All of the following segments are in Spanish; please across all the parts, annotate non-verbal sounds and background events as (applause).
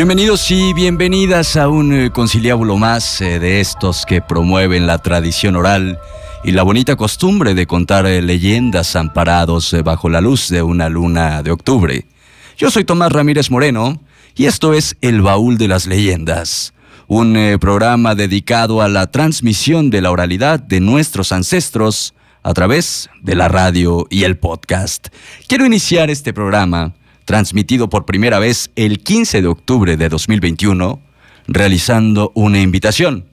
Bienvenidos y bienvenidas a un eh, conciliábulo más eh, de estos que promueven la tradición oral y la bonita costumbre de contar eh, leyendas amparados bajo la luz de una luna de octubre. Yo soy Tomás Ramírez Moreno y esto es El Baúl de las Leyendas, un programa dedicado a la transmisión de la oralidad de nuestros ancestros a través de la radio y el podcast. Quiero iniciar este programa transmitido por primera vez el 15 de octubre de 2021, realizando una invitación.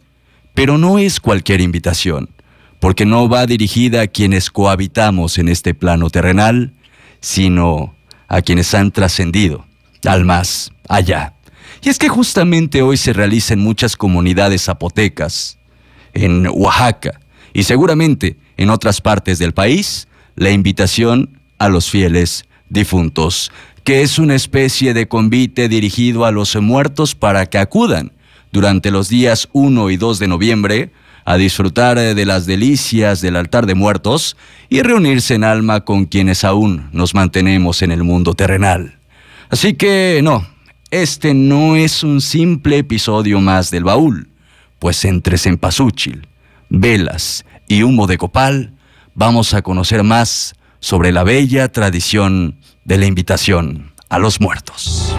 Pero no es cualquier invitación, porque no va dirigida a quienes cohabitamos en este plano terrenal, sino a quienes han trascendido, al más allá. Y es que justamente hoy se realiza en muchas comunidades zapotecas, en Oaxaca y seguramente en otras partes del país, la invitación a los fieles difuntos que es una especie de convite dirigido a los muertos para que acudan durante los días 1 y 2 de noviembre a disfrutar de las delicias del altar de muertos y reunirse en alma con quienes aún nos mantenemos en el mundo terrenal. Así que no, este no es un simple episodio más del baúl, pues entre cempasúchil, velas y humo de copal vamos a conocer más sobre la bella tradición de la invitación a los muertos.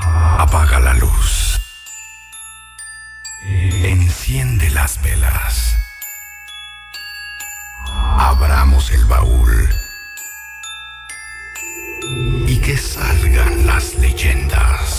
Apaga la luz. Enciende las velas. Abramos el baúl. Y que salgan las leyendas.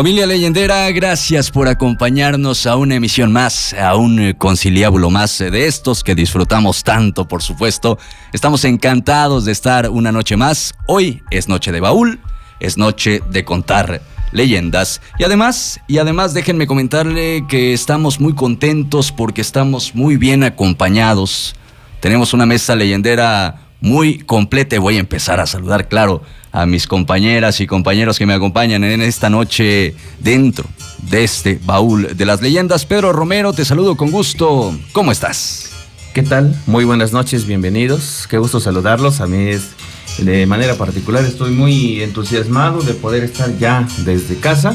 Familia leyendera, gracias por acompañarnos a una emisión más, a un conciliábulo más de estos que disfrutamos tanto, por supuesto. Estamos encantados de estar una noche más. Hoy es noche de baúl, es noche de contar leyendas. Y además, y además déjenme comentarle que estamos muy contentos porque estamos muy bien acompañados. Tenemos una mesa leyendera muy completa. Voy a empezar a saludar, claro, a mis compañeras y compañeros que me acompañan en esta noche dentro de este baúl de las leyendas. Pedro Romero, te saludo con gusto. ¿Cómo estás? ¿Qué tal? Muy buenas noches, bienvenidos. Qué gusto saludarlos. A mí es de manera particular, estoy muy entusiasmado de poder estar ya desde casa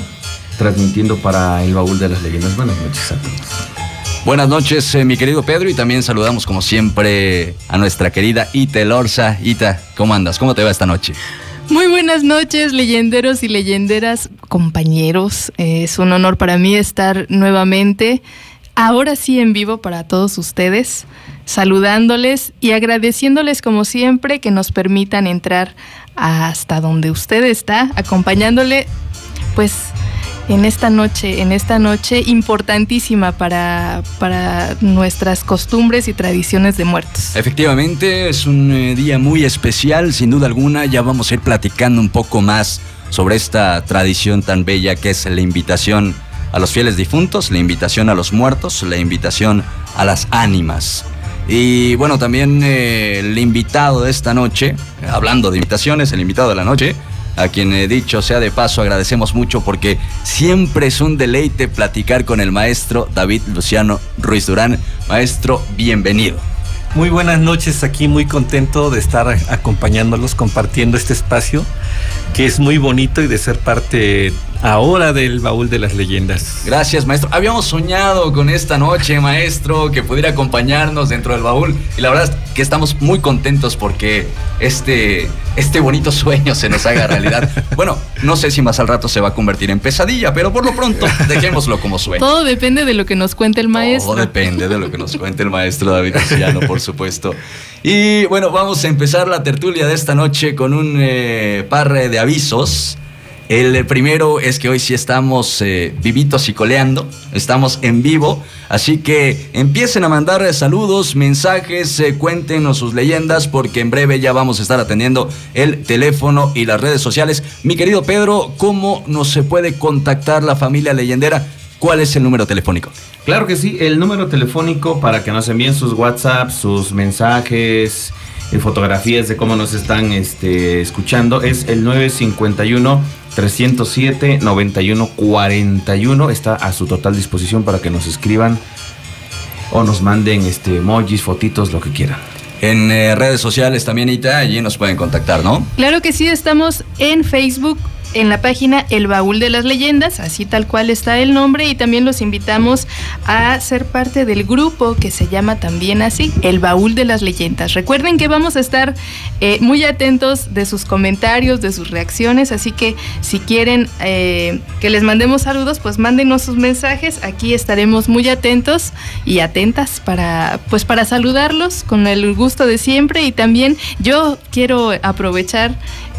transmitiendo para el baúl de las leyendas. Buenas noches a todos. Buenas noches, eh, mi querido Pedro, y también saludamos como siempre a nuestra querida Ita Elorza. Ita, ¿cómo andas? ¿Cómo te va esta noche? Muy buenas noches, leyenderos y leyenderas, compañeros. es un honor para mí estar nuevamente, ahora sí en vivo para todos ustedes, saludándoles y agradeciéndoles como siempre que nos permitan entrar hasta donde usted está, acompañándole, pues en esta noche, en esta noche importantísima para, para nuestras costumbres y tradiciones de muertos. Efectivamente, es un eh, día muy especial, sin duda alguna. Ya vamos a ir platicando un poco más sobre esta tradición tan bella que es la invitación a los fieles difuntos, la invitación a los muertos, la invitación a las ánimas. Y bueno, también eh, el invitado de esta noche, hablando de invitaciones, el invitado de la noche, a quien he dicho sea de paso agradecemos mucho porque siempre es un deleite platicar con el maestro David Luciano Ruiz Durán. Maestro, bienvenido. Muy buenas noches, aquí muy contento de estar acompañándolos, compartiendo este espacio que es muy bonito y de ser parte ahora del baúl de las leyendas. Gracias, maestro. Habíamos soñado con esta noche, maestro, que pudiera acompañarnos dentro del baúl. Y la verdad es que estamos muy contentos porque este, este bonito sueño se nos haga realidad. (laughs) bueno, no sé si más al rato se va a convertir en pesadilla, pero por lo pronto (laughs) dejémoslo como sueño. Todo depende de lo que nos cuente el maestro. Todo depende de lo que nos cuente el maestro David Luciano, por supuesto. Y bueno, vamos a empezar la tertulia de esta noche con un eh, par de avisos. El primero es que hoy sí estamos eh, vivitos y coleando, estamos en vivo, así que empiecen a mandar saludos, mensajes, eh, cuéntenos sus leyendas, porque en breve ya vamos a estar atendiendo el teléfono y las redes sociales. Mi querido Pedro, ¿cómo nos se puede contactar la familia leyendera? ¿Cuál es el número telefónico? Claro que sí, el número telefónico para que nos envíen sus WhatsApp, sus mensajes, eh, fotografías de cómo nos están este, escuchando es el 951 307 9141 está a su total disposición para que nos escriban o nos manden este emojis, fotitos, lo que quieran. En eh, redes sociales también, Ita, allí nos pueden contactar, ¿no? Claro que sí, estamos en Facebook en la página El Baúl de las Leyendas, así tal cual está el nombre, y también los invitamos a ser parte del grupo que se llama también así, El Baúl de las Leyendas. Recuerden que vamos a estar eh, muy atentos de sus comentarios, de sus reacciones, así que si quieren eh, que les mandemos saludos, pues mándenos sus mensajes, aquí estaremos muy atentos y atentas para, pues para saludarlos con el gusto de siempre y también yo quiero aprovechar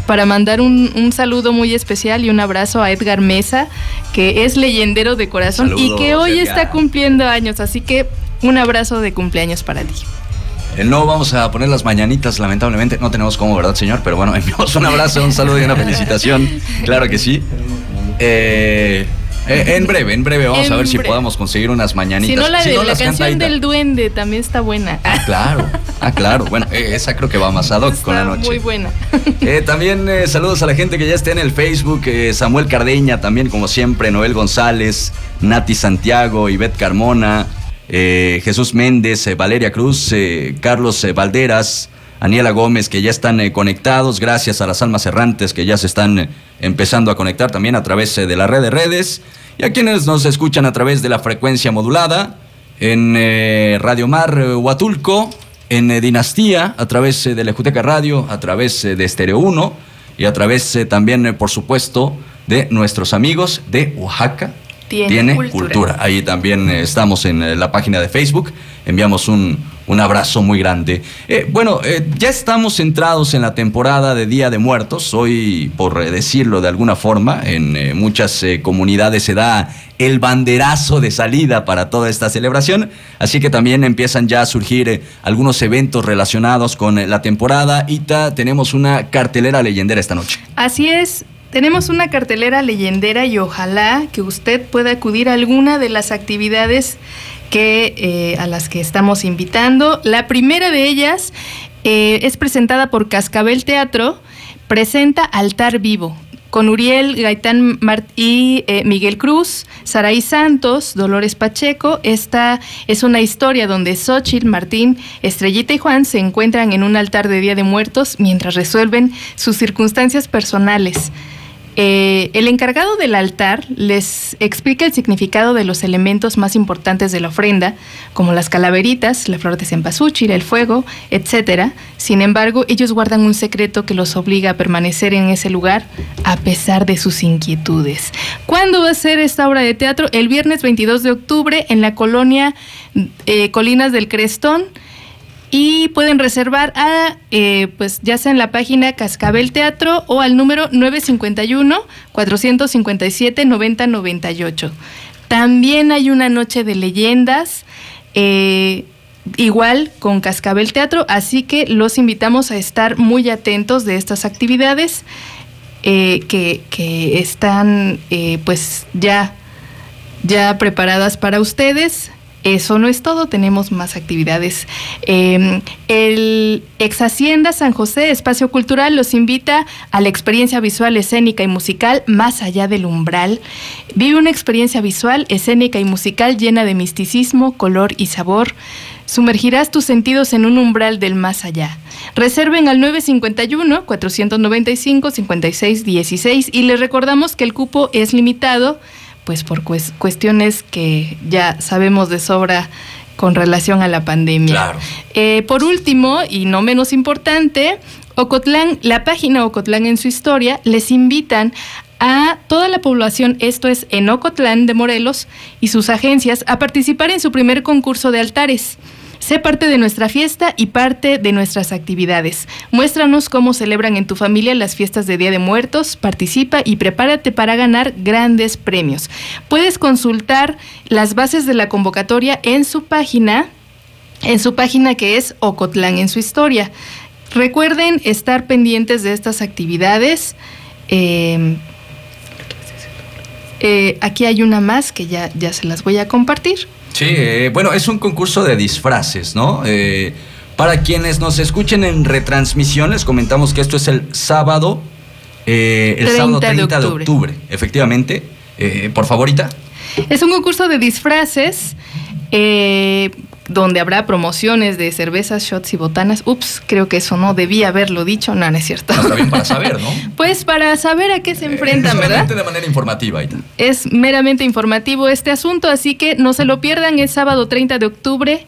para mandar un, saludo muy especial y un abrazo a Edgar Mesa, que es leyendero de corazón y que hoy está cumpliendo años. Así que un abrazo de cumpleaños para ti. Eh, no vamos a poner las mañanitas, lamentablemente. No tenemos cómo, ¿verdad, señor? Pero bueno, (laughs) enviamos un abrazo, un saludo y una felicitación. Claro que sí. Eh, eh, en (laughs) breve, en breve vamos a ver si podamos conseguir unas mañanitas. Si no, la, de, la canción del duende también está buena. Ah, claro, ah, claro. Bueno, eh, esa creo que va más ad hoc con la noche. Muy buena. (laughs) Eh, también saludos a la gente que ya está en el Facebook. Samuel Cardeña, también como siempre, Noel González, Nati Santiago, Ivette Carmona, Jesús Méndez, Valeria Cruz, Carlos Valderas. Aniela Gómez, que ya están conectados, gracias a las almas errantes que ya se están empezando a conectar también a través de la red de redes y a quienes nos escuchan a través de la frecuencia modulada en eh, Radio Mar eh, Huatulco, en eh, Dinastía, a través de la Juteca Radio, a través de Estéreo 1 y a través también, por supuesto, de nuestros amigos de Oaxaca. Tiene, cultura. Ahí también estamos en la página de Facebook. Enviamos un, un abrazo muy grande. Eh, bueno, eh, ya estamos centrados en la temporada de Día de Muertos. Hoy, por decirlo de alguna forma, en eh, muchas comunidades se da el banderazo de salida para toda esta celebración. Así que también empiezan ya a surgir algunos eventos relacionados con la temporada. Ita, tenemos una cartelera leyendera esta noche. Así es. Tenemos una cartelera leyendera y ojalá que usted pueda acudir a alguna de las actividades que, eh, a las que estamos invitando. La primera de ellas eh, es presentada por Cascabel Teatro, presenta Altar Vivo, con Uriel Gaitán y eh, Miguel Cruz, Saraí Santos, Dolores Pacheco. Esta es una historia donde Xochitl, Martín, Estrellita y Juan se encuentran en un altar de Día de Muertos mientras resuelven sus circunstancias personales. Eh, el encargado del altar les explica el significado de los elementos más importantes de la ofrenda, como las calaveritas, la flor de cempasúchil, el fuego, etc. Sin embargo, ellos guardan un secreto que los obliga a permanecer en ese lugar a pesar de sus inquietudes. ¿Cuándo va a ser esta obra de teatro? El viernes 22 de octubre en la colonia eh, Colinas del Crestón y pueden reservar a, eh, pues ya sea en la página Cascabel Teatro o al número 951-457-9098. También hay una noche de leyendas, eh, igual con Cascabel Teatro, así que los invitamos a estar muy atentos de estas actividades eh, que, que, están pues ya, ya preparadas para ustedes. Eso no es todo, tenemos más actividades. Em, el Ex Hacienda San José, Espacio Cultural, los invita a la experiencia visual, escénica y musical Más allá del umbral. Vive una experiencia visual, escénica y musical llena de misticismo, color y sabor. Sumergirás tus sentidos en un umbral del más allá. Reserven al 951-495-5616 y les recordamos que el cupo es limitado pues por cuestiones que ya sabemos de sobra con relación a la pandemia. Eh, por último, y no menos importante, Ocotlán, la página Ocotlán en su historia, les invitan a toda la población, esto es en Ocotlán de Morelos y sus agencias, a participar en su primer concurso de altares. Sé parte de nuestra fiesta y parte de nuestras actividades. Muéstranos cómo celebran en tu familia las fiestas de Día de Muertos, participa y prepárate para ganar grandes premios. Puedes consultar las bases de la convocatoria en su página, en su página que es Ocotlán en su historia. Recuerden estar pendientes de estas actividades. Eh, eh, aquí hay una más que ya, ya se las voy a compartir. Sí, eh, bueno, es un concurso de disfraces, ¿no? Eh, para quienes nos escuchen en retransmisión, les comentamos que esto es el sábado, eh, el 30 sábado de 30 de octubre. octubre, efectivamente. Eh, por favorita. Es un concurso de disfraces eh, donde habrá promociones de cervezas, shots y botanas. Ups, creo que eso no debía haberlo dicho. No, no es cierto. No, está bien para (laughs) saber, ¿no? Pues para saber a qué se enfrentan, ¿verdad? de manera informativa. Es meramente informativo este asunto, así que no se lo pierdan. Es sábado 30 de octubre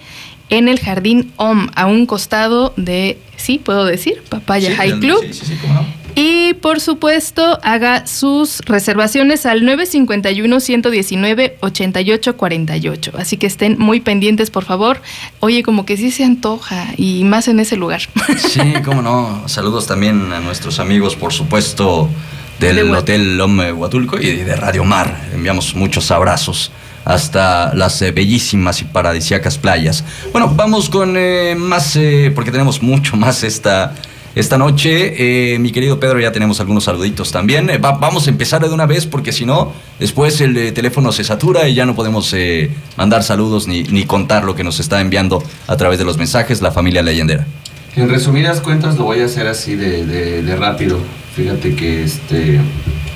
en el Jardín OM, a un costado de, sí, puedo decir, Papaya Sí, High Club. Sí, sí, sí, cómo no. Y por supuesto, haga sus reservaciones al 951-119-8848. Así que estén muy pendientes, por favor. Oye, como que sí se antoja y más en ese lugar. Sí, cómo no. Saludos también a nuestros amigos, por supuesto, del De Hotel Lom Huatulco y de Radio Mar. Enviamos muchos abrazos hasta las eh, bellísimas y paradisíacas playas. Bueno, vamos con eh, más, eh, porque tenemos mucho más esta, esta noche. Eh, mi querido Pedro, ya tenemos algunos saluditos también. Eh, va- vamos a empezar de una vez porque si no, después el eh, teléfono se satura y ya no podemos mandar saludos ni, contar lo que nos está enviando a través de los mensajes la familia leyendera. En resumidas cuentas lo voy a hacer así de, rápido. Fíjate que este...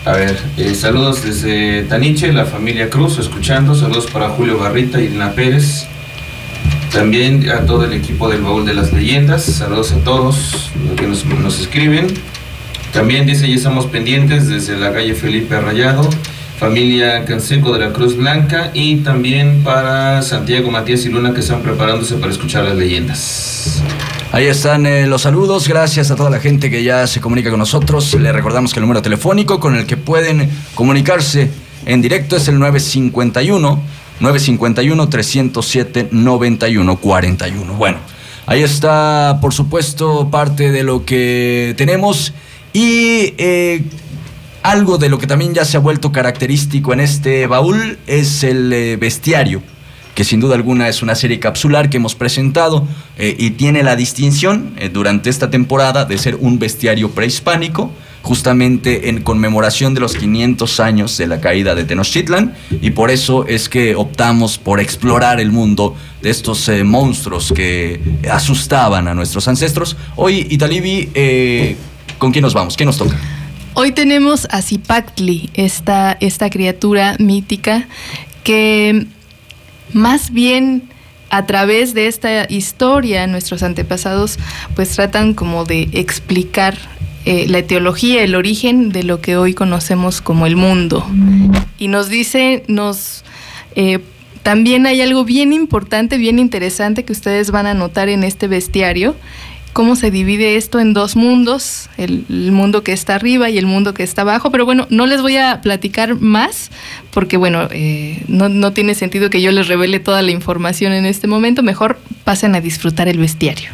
A ver, saludos desde Taniche, la familia Cruz, escuchando. Saludos para Julio Barrita y Irina Pérez. También a todo el equipo del Baúl de las Leyendas. Saludos a todos los que nos, nos escriben. También dice, ya estamos pendientes desde la calle Felipe Arrayado, familia Canseco de la Cruz Blanca y también para Santiago Matías y Luna que están preparándose para escuchar las leyendas. Ahí están eh, los saludos, gracias a toda la gente que ya se comunica con nosotros. Le recordamos que el número telefónico con el que pueden comunicarse en directo es el 951 951 307 9141. Bueno, ahí está por supuesto parte de lo que tenemos y eh, algo de lo que también ya se ha vuelto característico en este baúl es el eh, bestiario, que sin duda alguna es una serie capsular que hemos presentado eh, y tiene la distinción eh, durante esta temporada de ser un bestiario prehispánico, justamente en conmemoración de los 500 años de la caída de Tenochtitlan y por eso es que optamos por explorar el mundo de estos eh, monstruos que asustaban a nuestros ancestros. Hoy, Italibi, eh, ¿con quién nos vamos? ¿Qué nos toca? Hoy tenemos a Zipactli, esta, esta criatura mítica que más bien a través de esta historia nuestros antepasados pues tratan como de explicar eh, la etiología, el origen de lo que hoy conocemos como el mundo. Y nos dice, nos... eh, también hay algo bien importante, bien interesante que ustedes van a notar en este bestiario, cómo se divide esto en dos mundos, el, mundo que está arriba y el mundo que está abajo, pero bueno, no les voy a platicar más porque bueno, eh, no, no tiene sentido que yo les revele toda la información en este momento, mejor pasen a disfrutar el bestiario.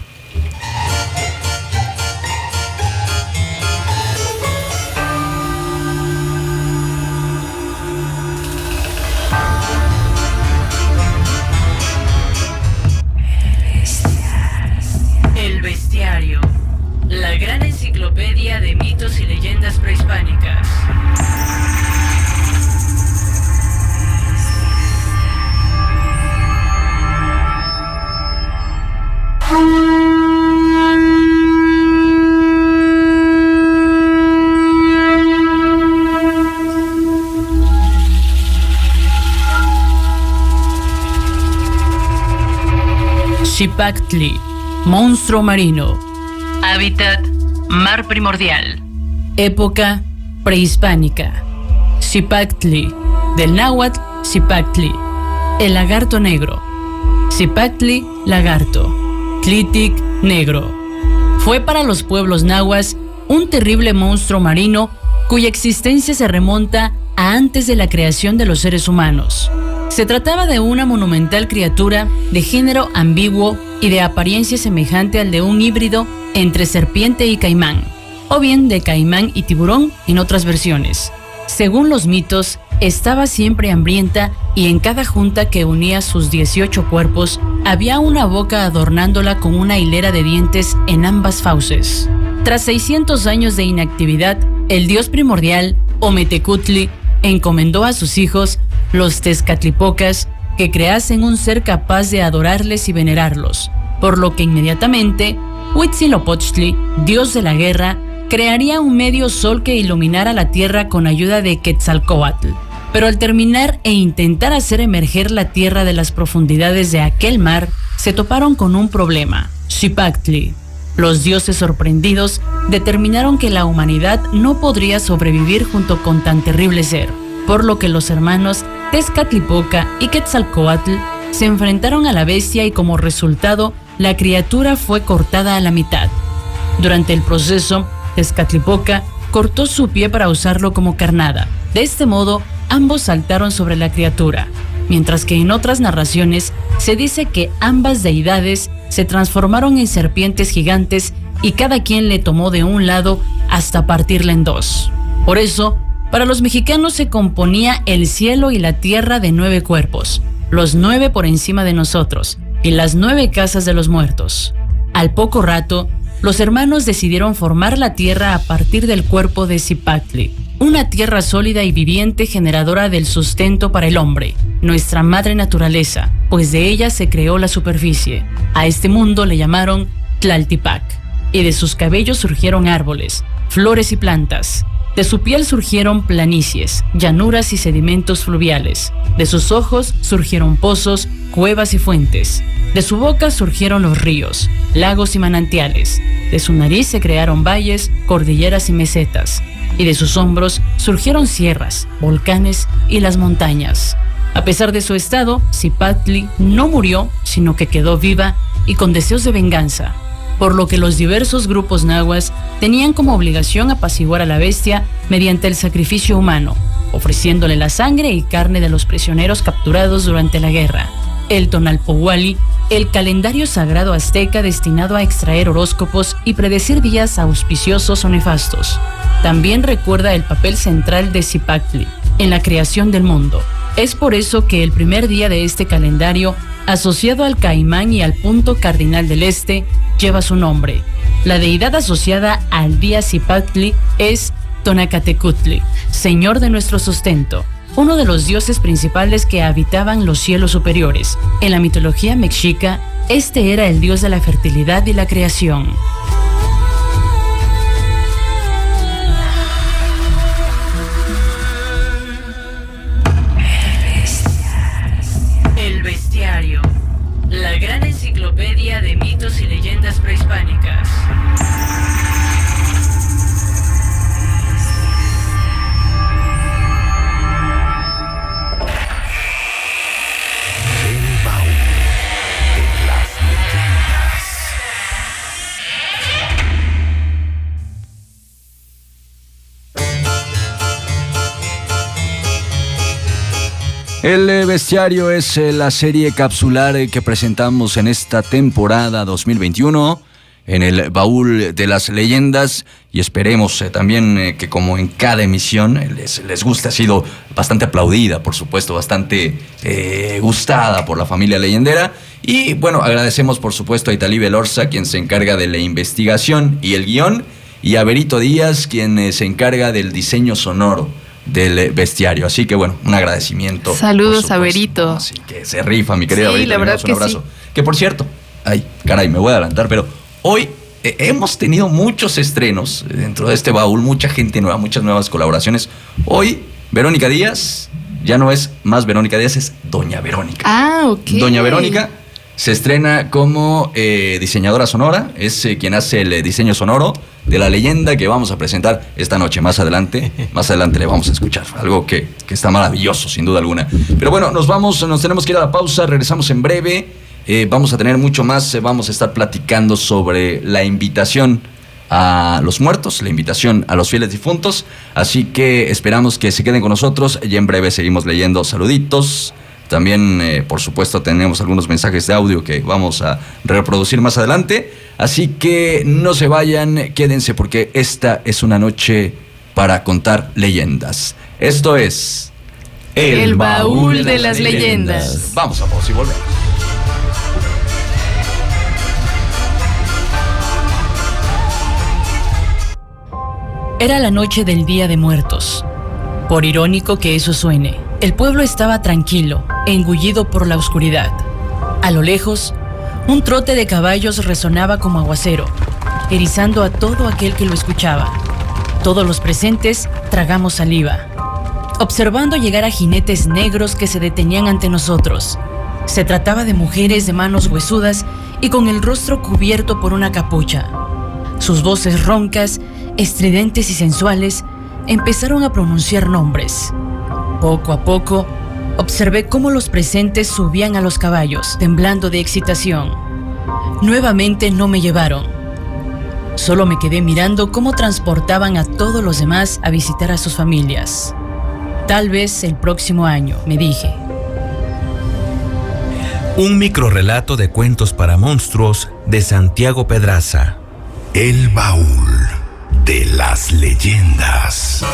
Xipactli, monstruo marino. Hábitat, mar primordial. Época prehispánica. Xipactli, del náhuatl Xipactli, el lagarto negro. Xipactli, lagarto. Tlitic, negro. Fue para los pueblos nahuas un terrible monstruo marino cuya existencia se remonta a antes de la creación de los seres humanos. Se trataba de una monumental criatura de género ambiguo y de apariencia semejante al de un híbrido entre serpiente y caimán, o bien de caimán y tiburón en otras versiones. Según los mitos, estaba siempre hambrienta y en cada junta que unía sus 18 cuerpos había una boca adornándola con una hilera de dientes en ambas fauces. Tras 600 años de inactividad, el dios primordial, Ometecutli, encomendó a sus hijos, los Tezcatlipocas, que creasen un ser capaz de adorarles y venerarlos, por lo que inmediatamente Huitzilopochtli, dios de la guerra, crearía un medio sol que iluminara la tierra con ayuda de Quetzalcoatl. Pero al terminar e intentar hacer emerger la tierra de las profundidades de aquel mar, se toparon con un problema, Xipactli. Los dioses sorprendidos determinaron que la humanidad no podría sobrevivir junto con tan terrible ser, por lo que los hermanos Tezcatlipoca y Quetzalcoatl se enfrentaron a la bestia y como resultado la criatura fue cortada a la mitad. Durante el proceso, Tezcatlipoca cortó su pie para usarlo como carnada. De este modo, ambos saltaron sobre la criatura, mientras que en otras narraciones se dice que ambas deidades se transformaron en serpientes gigantes y cada quien le tomó de un lado hasta partirla en dos. Por eso, para los mexicanos se componía el cielo y la tierra de nueve cuerpos, los nueve por encima de nosotros, y las nueve casas de los muertos. Al poco rato, los hermanos decidieron formar la tierra a partir del cuerpo de Zipactli, una tierra sólida y viviente generadora del sustento para el hombre, nuestra madre naturaleza, pues de ella se creó la superficie. A este mundo le llamaron Tlaltipac, y de sus cabellos surgieron árboles, flores y plantas. De su piel surgieron planicies, llanuras y sedimentos fluviales. De sus ojos surgieron pozos, cuevas y fuentes. De su boca surgieron los ríos, lagos y manantiales. De su nariz se crearon valles, cordilleras y mesetas. Y de sus hombros surgieron sierras, volcanes y las montañas. A pesar de su estado, Zipatli no murió, sino que quedó viva y con deseos de venganza, por lo que los diversos grupos nahuas tenían como obligación apaciguar a la bestia mediante el sacrificio humano, ofreciéndole la sangre y carne de los prisioneros capturados durante la guerra. El Tonalpohuali, el calendario sagrado azteca destinado a extraer horóscopos y predecir días auspiciosos o nefastos. También recuerda el papel central de Zipactli en la creación del mundo. Es por eso que el primer día de este calendario, asociado al caimán y al punto cardinal del este, lleva su nombre. La deidad asociada al día Zipactli es Tonacatecutli, señor de nuestro sustento, uno de los dioses principales que habitaban los cielos superiores. En la mitología mexica, este era el dios de la fertilidad y la creación. El eh, bestiario es eh, la serie capsular eh, que presentamos en esta temporada 2021 en el baúl de las leyendas. Y esperemos también que como en cada emisión les, les guste, ha sido bastante aplaudida, por supuesto, bastante gustada por la familia leyendera. Y bueno, agradecemos por supuesto a Italí Belorza, quien se encarga de la investigación y el guion. Y a Berito Díaz, quien se encarga del diseño sonoro del eh, bestiario. Así que bueno, un agradecimiento. Saludos a. Berito. Así que se rifa, mi querida Sí, Berito. la verdad un que abrazo. Que por cierto, ay, caray, me voy a adelantar, pero hoy eh, hemos tenido muchos estrenos dentro de este baúl, mucha gente nueva, muchas nuevas colaboraciones. Hoy, Verónica Díaz, ya no es más Verónica Díaz, es Doña Verónica. Ah, ok. Doña Verónica se estrena como eh, diseñadora sonora, es eh, quien hace el eh, diseño sonoro de la leyenda que vamos a presentar esta noche. Más adelante, más adelante le vamos a escuchar. Algo que, que está maravilloso, sin duda alguna. Pero bueno, nos vamos, nos tenemos que ir a la pausa, regresamos en breve. Vamos a tener mucho más, vamos a estar platicando sobre la invitación a los muertos, la invitación a los fieles difuntos. Así que esperamos que se queden con nosotros y en breve seguimos leyendo saluditos También, eh, por supuesto, tenemos algunos mensajes de audio que vamos a reproducir más adelante. Así que no se vayan, quédense porque esta es una noche para contar leyendas. Esto es El, baúl de las leyendas. Vamos a pausa y volvemos. Era la noche del Día de Muertos. Por irónico que eso suene, el pueblo estaba tranquilo, engullido por la oscuridad. A lo lejos, un trote de caballos resonaba como aguacero, erizando a todo aquel que lo escuchaba. Todos los presentes tragamos saliva, observando llegar a jinetes negros que se detenían ante nosotros. Se trataba de mujeres de manos huesudas y con el rostro cubierto por una capucha. Sus voces roncas estridentes y sensuales, empezaron a pronunciar nombres. Poco a poco, observé cómo los presentes subían a los caballos, temblando de excitación. Nuevamente no me llevaron. Solo me quedé mirando cómo transportaban a todos los demás a visitar a sus familias. Tal vez el próximo año, me dije. Un microrelato de cuentos para monstruos de Santiago Pedraza. El baúl de las leyendas.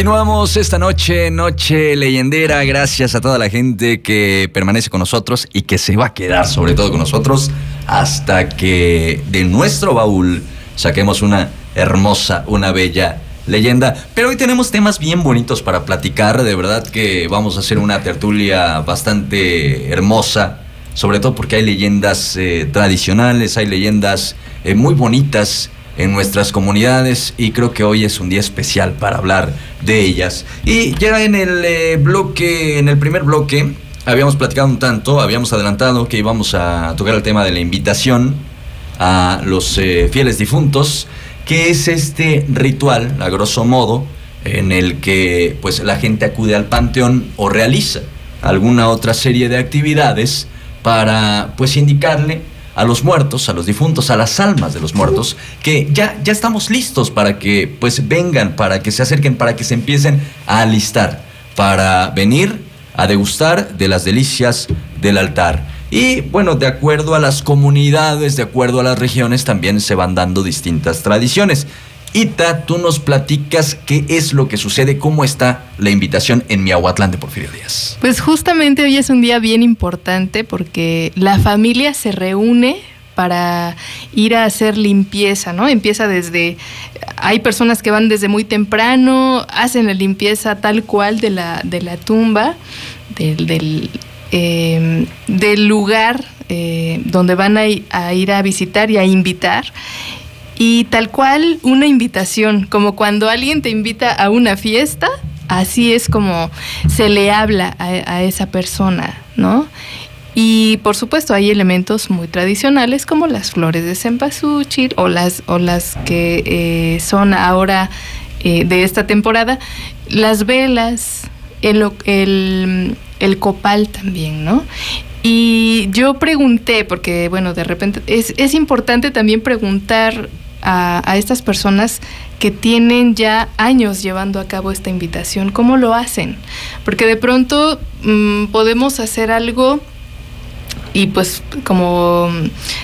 Continuamos esta noche, noche leyendera. Gracias a toda la gente que permanece con nosotros y que se va a quedar sobre todo con nosotros hasta que de nuestro baúl saquemos una hermosa, una bella leyenda. Pero hoy tenemos temas bien bonitos para platicar. De verdad que vamos a hacer una tertulia bastante hermosa. Sobre todo porque hay leyendas eh, tradicionales, hay leyendas eh, muy bonitas en nuestras comunidades y creo que hoy es un día especial para hablar de ellas. Y ya en el eh, bloque, en el primer bloque, habíamos platicado un tanto, habíamos adelantado que íbamos a tocar el tema de la invitación a los eh, fieles difuntos, que es este ritual, a grosso modo, en el que pues la gente acude al panteón o realiza alguna otra serie de actividades para pues indicarle a los muertos, a los difuntos, a las almas de los muertos, que ya, ya estamos listos para que pues vengan, para que se acerquen, para que se empiecen a alistar, para venir a degustar de las delicias del altar. Y bueno, de acuerdo a las comunidades, de acuerdo a las regiones, también se van dando distintas tradiciones. Ita, tú nos platicas qué es lo que sucede, cómo está la invitación en Miahuatlán de Porfirio Díaz. Pues justamente hoy es un día bien importante porque la familia se reúne para ir a hacer limpieza, ¿no? Empieza desde, hay personas que van desde muy temprano, hacen la limpieza tal cual de la, de la tumba, del, del, em, lugar eh, donde van a, a ir a visitar y a invitar y tal cual una invitación, como cuando alguien te invita a una fiesta, así es como se le habla a, esa persona, ¿no? Y por supuesto hay elementos muy tradicionales como las flores de cempasúchil o las, o las que eh, son ahora eh, de esta temporada, las velas, el, el, el copal también, ¿no? Y yo pregunté, porque bueno, de repente es, es importante también preguntar a, a, estas personas que tienen ya años llevando a cabo esta invitación, ¿cómo lo hacen? Porque de pronto mmm, podemos hacer algo y pues como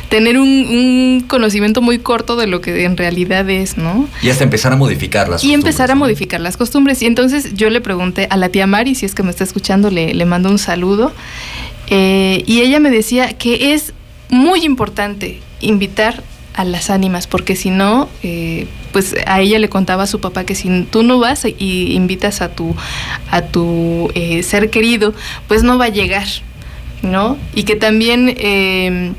tener un, un, conocimiento muy corto de lo que en realidad es, ¿no? Y hasta empezar a modificar las y empezar a ¿no? modificar las costumbres. Y entonces yo le pregunté a la tía Mari, si es que me está escuchando, le, le mando un saludo. Eh, y ella me decía que es muy importante invitar a las ánimas, porque si no, eh, pues a ella le contaba a su papá que si tú no vas y invitas a tu, a tu eh, ser querido, pues no va a llegar, ¿no? Y que también... Eh,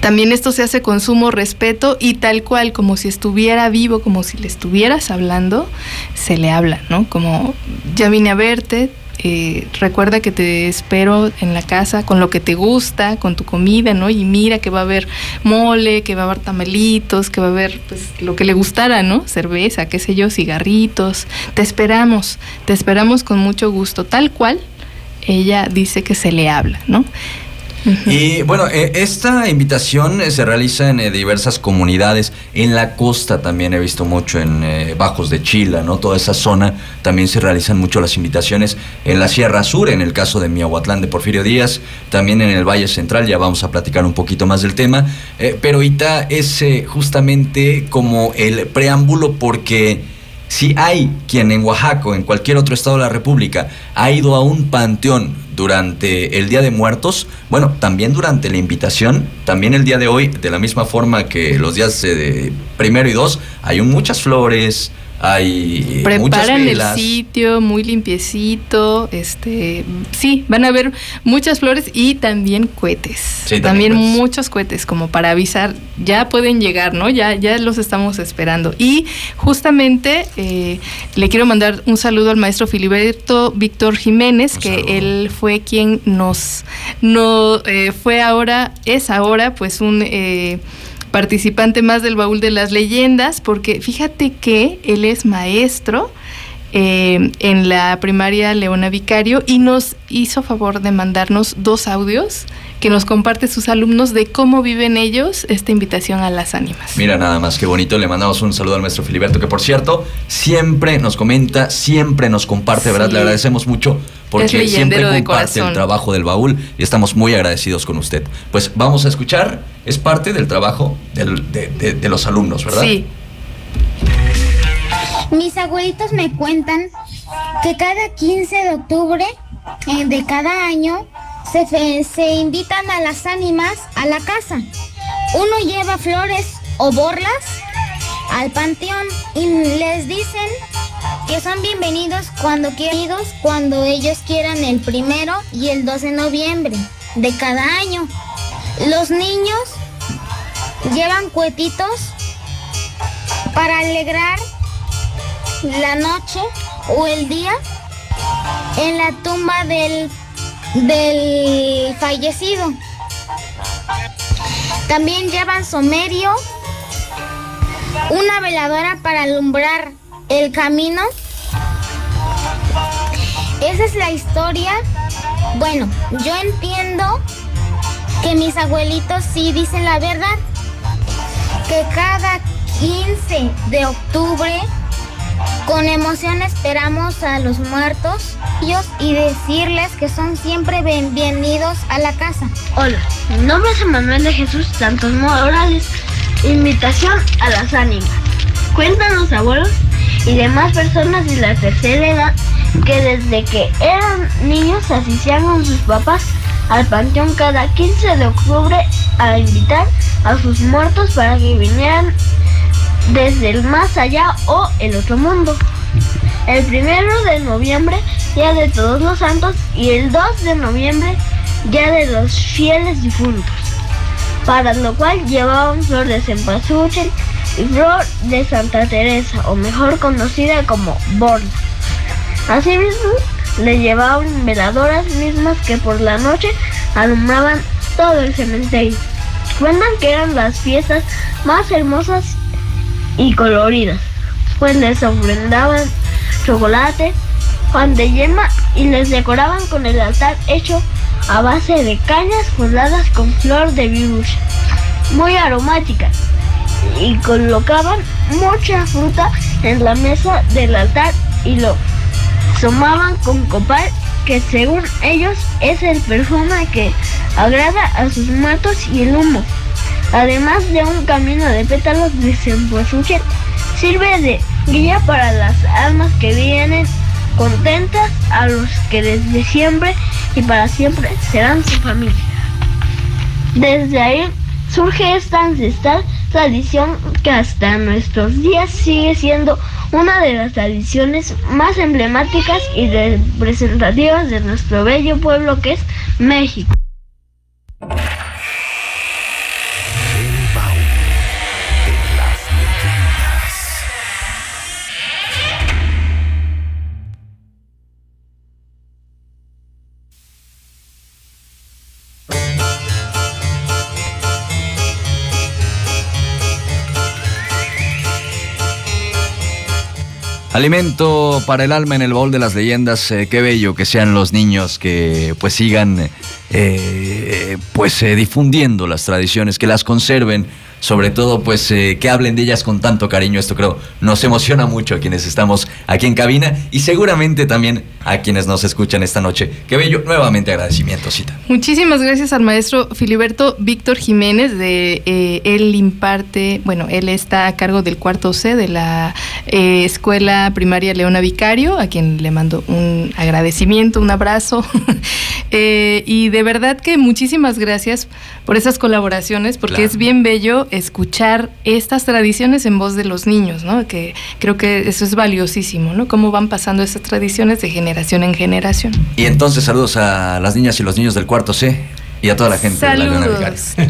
también esto se hace con sumo respeto y tal cual, como si estuviera vivo, como si le estuvieras hablando, se le habla, ¿no? Como ya vine a verte, eh, recuerda que te espero en la casa con lo que te gusta, con tu comida, ¿no? Y mira que va a haber mole, que va a haber tamalitos, que va a haber pues lo que le gustara, ¿no? Cerveza, qué sé yo, cigarritos. Te esperamos, te esperamos con mucho gusto, tal cual ella dice que se le habla, ¿no? Y bueno, esta invitación se realiza en diversas comunidades. En la costa también he visto mucho, en eh, Bajos de Chila, ¿no? Toda esa zona también se realizan mucho las invitaciones. En la Sierra Sur, en el caso de Miahuatlán de Porfirio Díaz, también en el Valle Central, ya vamos a platicar un poquito más del tema. Eh, pero Ita es eh, justamente como el preámbulo porque si hay quien en Oaxaca o en cualquier otro estado de la República ha ido a un panteón durante el Día de Muertos, bueno, también durante la invitación, también el día de hoy, de la misma forma que los días de primero y dos, hay muchas flores, hay preparan muchas el sitio muy limpiecito este sí van a haber muchas flores y también cohetes sí, también, también cohetes. muchos cohetes como para avisar ya pueden llegar no ya ya los estamos esperando y justamente eh, le quiero mandar un saludo al maestro Filiberto Víctor Jiménez un que saludo. él fue quien nos no eh, fue ahora es ahora pues un eh, participante más del baúl de las leyendas, porque fíjate que él es maestro eh, en la primaria Leona Vicario y nos hizo favor de mandarnos dos audios que nos comparte sus alumnos de cómo viven ellos esta invitación a las ánimas. Mira, nada más que bonito. Le mandamos un saludo al maestro Filiberto, que por cierto, siempre nos comenta, siempre nos comparte, ¿verdad? Le agradecemos mucho porque siempre comparte el trabajo del baúl y estamos muy agradecidos con usted. Pues vamos a escuchar, es parte del trabajo del, de, de, de los alumnos, ¿verdad? Sí. Mis abuelitos me cuentan que cada 15 de octubre eh, de cada año se, se, invitan a las ánimas a la casa. Uno lleva flores o borlas al panteón y les dicen que son bienvenidos cuando quieran, cuando ellos quieran el primero y el 2 de noviembre de cada año. Los niños llevan cuetitos para alegrar la noche o el día en la tumba del, del fallecido. También llevan somerio, una veladora para alumbrar el camino. Esa es la historia. Bueno, yo entiendo que mis abuelitos sí dicen la verdad. Que cada 15 de octubre con emoción esperamos a los muertos y decirles que son siempre bienvenidos a la casa. Hola, mi nombre es Manuel de Jesús Santos Morales. Invitación a las ánimas. Cuentan los abuelos y demás personas de la tercera edad que desde que eran niños asistían con sus papás al panteón cada 15 de octubre a invitar a sus muertos para que vinieran desde el más allá o el otro mundo. El primero de noviembre, día de todos los santos, y el 2 de noviembre, día de los fieles difuntos. Para lo cual llevaban flor de cempasúchil y flor de Santa Teresa, o mejor conocida como borla. Asimismo, le llevaban veladoras mismas que por la noche alumbraban todo el cementerio. Cuentan que eran las fiestas más hermosas y coloridas, pues les ofrendaban chocolate, pan de yema y les decoraban con el altar hecho a base de cañas forradas con flor de virus, muy aromática, y colocaban mucha fruta en la mesa del altar y lo tomaban con copal que según ellos es el perfume que agrada a sus muertos y el humo. Además de un camino de pétalos de cempasúchil, sirve de guía para las almas que vienen contentas a los que desde siempre y para siempre serán su familia. Desde ahí surge esta ancestral tradición que hasta nuestros días sigue siendo una de las tradiciones más emblemáticas y representativas de nuestro bello pueblo que es México. Alimento para el alma en el baúl de las leyendas. Eh, qué bello que sean los niños que pues sigan eh, pues eh, difundiendo las tradiciones, que las conserven sobre todo pues eh, que hablen de ellas con tanto cariño. Esto creo nos emociona mucho a quienes estamos aquí en cabina y seguramente también a quienes nos escuchan esta noche. Qué bello, nuevamente agradecimiento, Cita. Muchísimas gracias al maestro Filiberto Víctor Jiménez de él imparte, bueno, él está a cargo del cuarto C de la Escuela Primaria Leona Vicario, a quien le mando un agradecimiento, un abrazo. (laughs) y de verdad que muchísimas gracias por esas colaboraciones, porque es bien bello escuchar estas tradiciones en voz de los niños, ¿no? Que creo que eso es valiosísimo, ¿no? Cómo van pasando esas tradiciones de generación en generación. Y entonces saludos a las niñas y los niños del cuarto C y a toda la gente de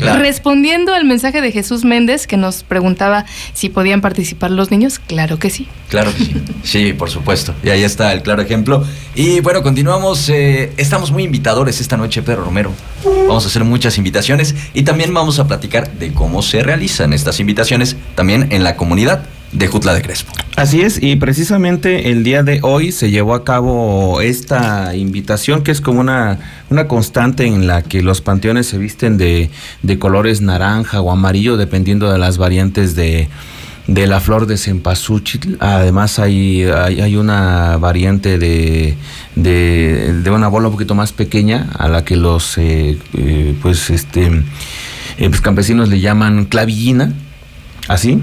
la Respondiendo al mensaje de Jesús Méndez que nos preguntaba si podían participar los niños, claro que sí. Claro que sí, sí, por supuesto. Y ahí está el claro ejemplo. Y bueno, continuamos. Eh, estamos muy invitadores esta noche, Pedro Romero. Vamos a hacer muchas invitaciones y también vamos a platicar de cómo se realizan estas invitaciones también en la comunidad de Jutla de Crespo. Así es, y precisamente el día de hoy se llevó a cabo esta invitación que es como una, una constante en la que los panteones se visten de, de colores naranja o amarillo dependiendo de las variantes de, de la flor de cempasúchil. Además hay, hay, una variante de, de, una bola un poquito más pequeña a la que los eh, eh, pues este eh, pues campesinos le llaman clavillina, así.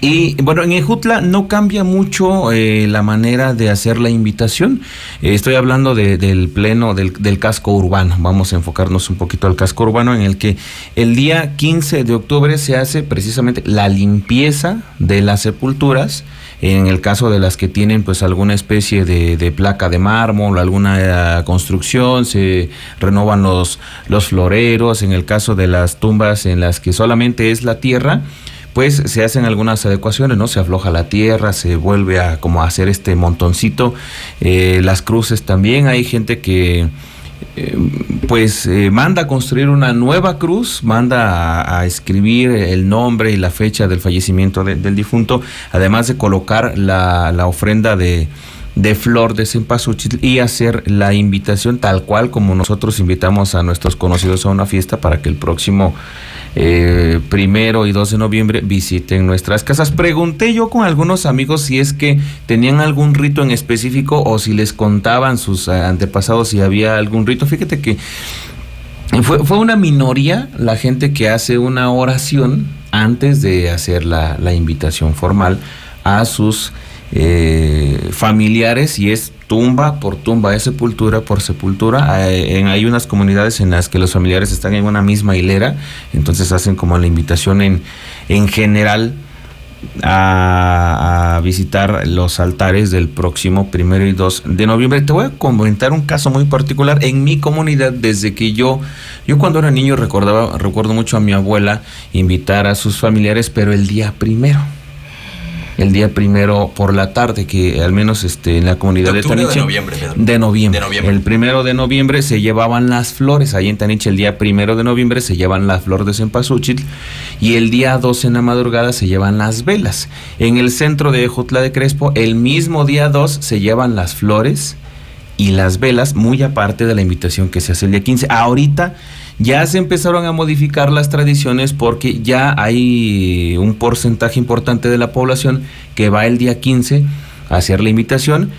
Y bueno, en Ejutla no cambia mucho eh, la manera de hacer la invitación. Eh, estoy hablando del pleno del, casco urbano. Vamos a enfocarnos un poquito al casco urbano en el que el día 15 de octubre se hace precisamente la limpieza de las sepulturas. En el caso de las que tienen pues alguna especie de, placa de mármol, alguna eh, construcción, se renovan los, los floreros. En el caso de las tumbas en las que solamente es la tierra, pues se hacen algunas adecuaciones, ¿no? Se afloja la tierra, se vuelve a como a hacer este montoncito, eh, las cruces también, hay gente que eh, pues eh, manda a construir una nueva cruz, manda a, escribir el nombre y la fecha del fallecimiento del difunto, además de colocar la, ofrenda de, de flor de cempasúchil y hacer la invitación tal cual como nosotros invitamos a nuestros conocidos a una fiesta para que el próximo eh, primero y 2 de noviembre visiten nuestras casas. Pregunté yo con algunos amigos si es que tenían algún rito en específico o si les contaban sus antepasados si había algún rito. Fíjate que fue, fue una minoría la gente que hace una oración antes de hacer la, la invitación formal a sus eh, familiares y es tumba por tumba, es sepultura por sepultura. Hay, hay, unas comunidades en las que los familiares están en una misma hilera, entonces hacen como la invitación en, en general a, visitar los altares del próximo primero y 2 de noviembre. Te voy a comentar un caso muy particular en mi comunidad desde que yo, yo cuando era niño recordaba, recuerdo mucho a mi abuela invitar a sus familiares, pero el día primero el día primero por la tarde, que al menos este, en la comunidad de, Taniche. De noviembre, De noviembre. El primero de noviembre se llevaban las flores. Ahí en Taniche, el día primero de noviembre se llevan las flores de cempasúchil. Y el día 2 en la madrugada se llevan las velas. En el centro de Jotla de Crespo, el mismo día 2 se llevan las flores y las velas, muy aparte de la invitación que se hace el día 15. Ahorita ya se empezaron a modificar las tradiciones porque ya hay un porcentaje importante de la población que va el día 15 a hacer la invitación.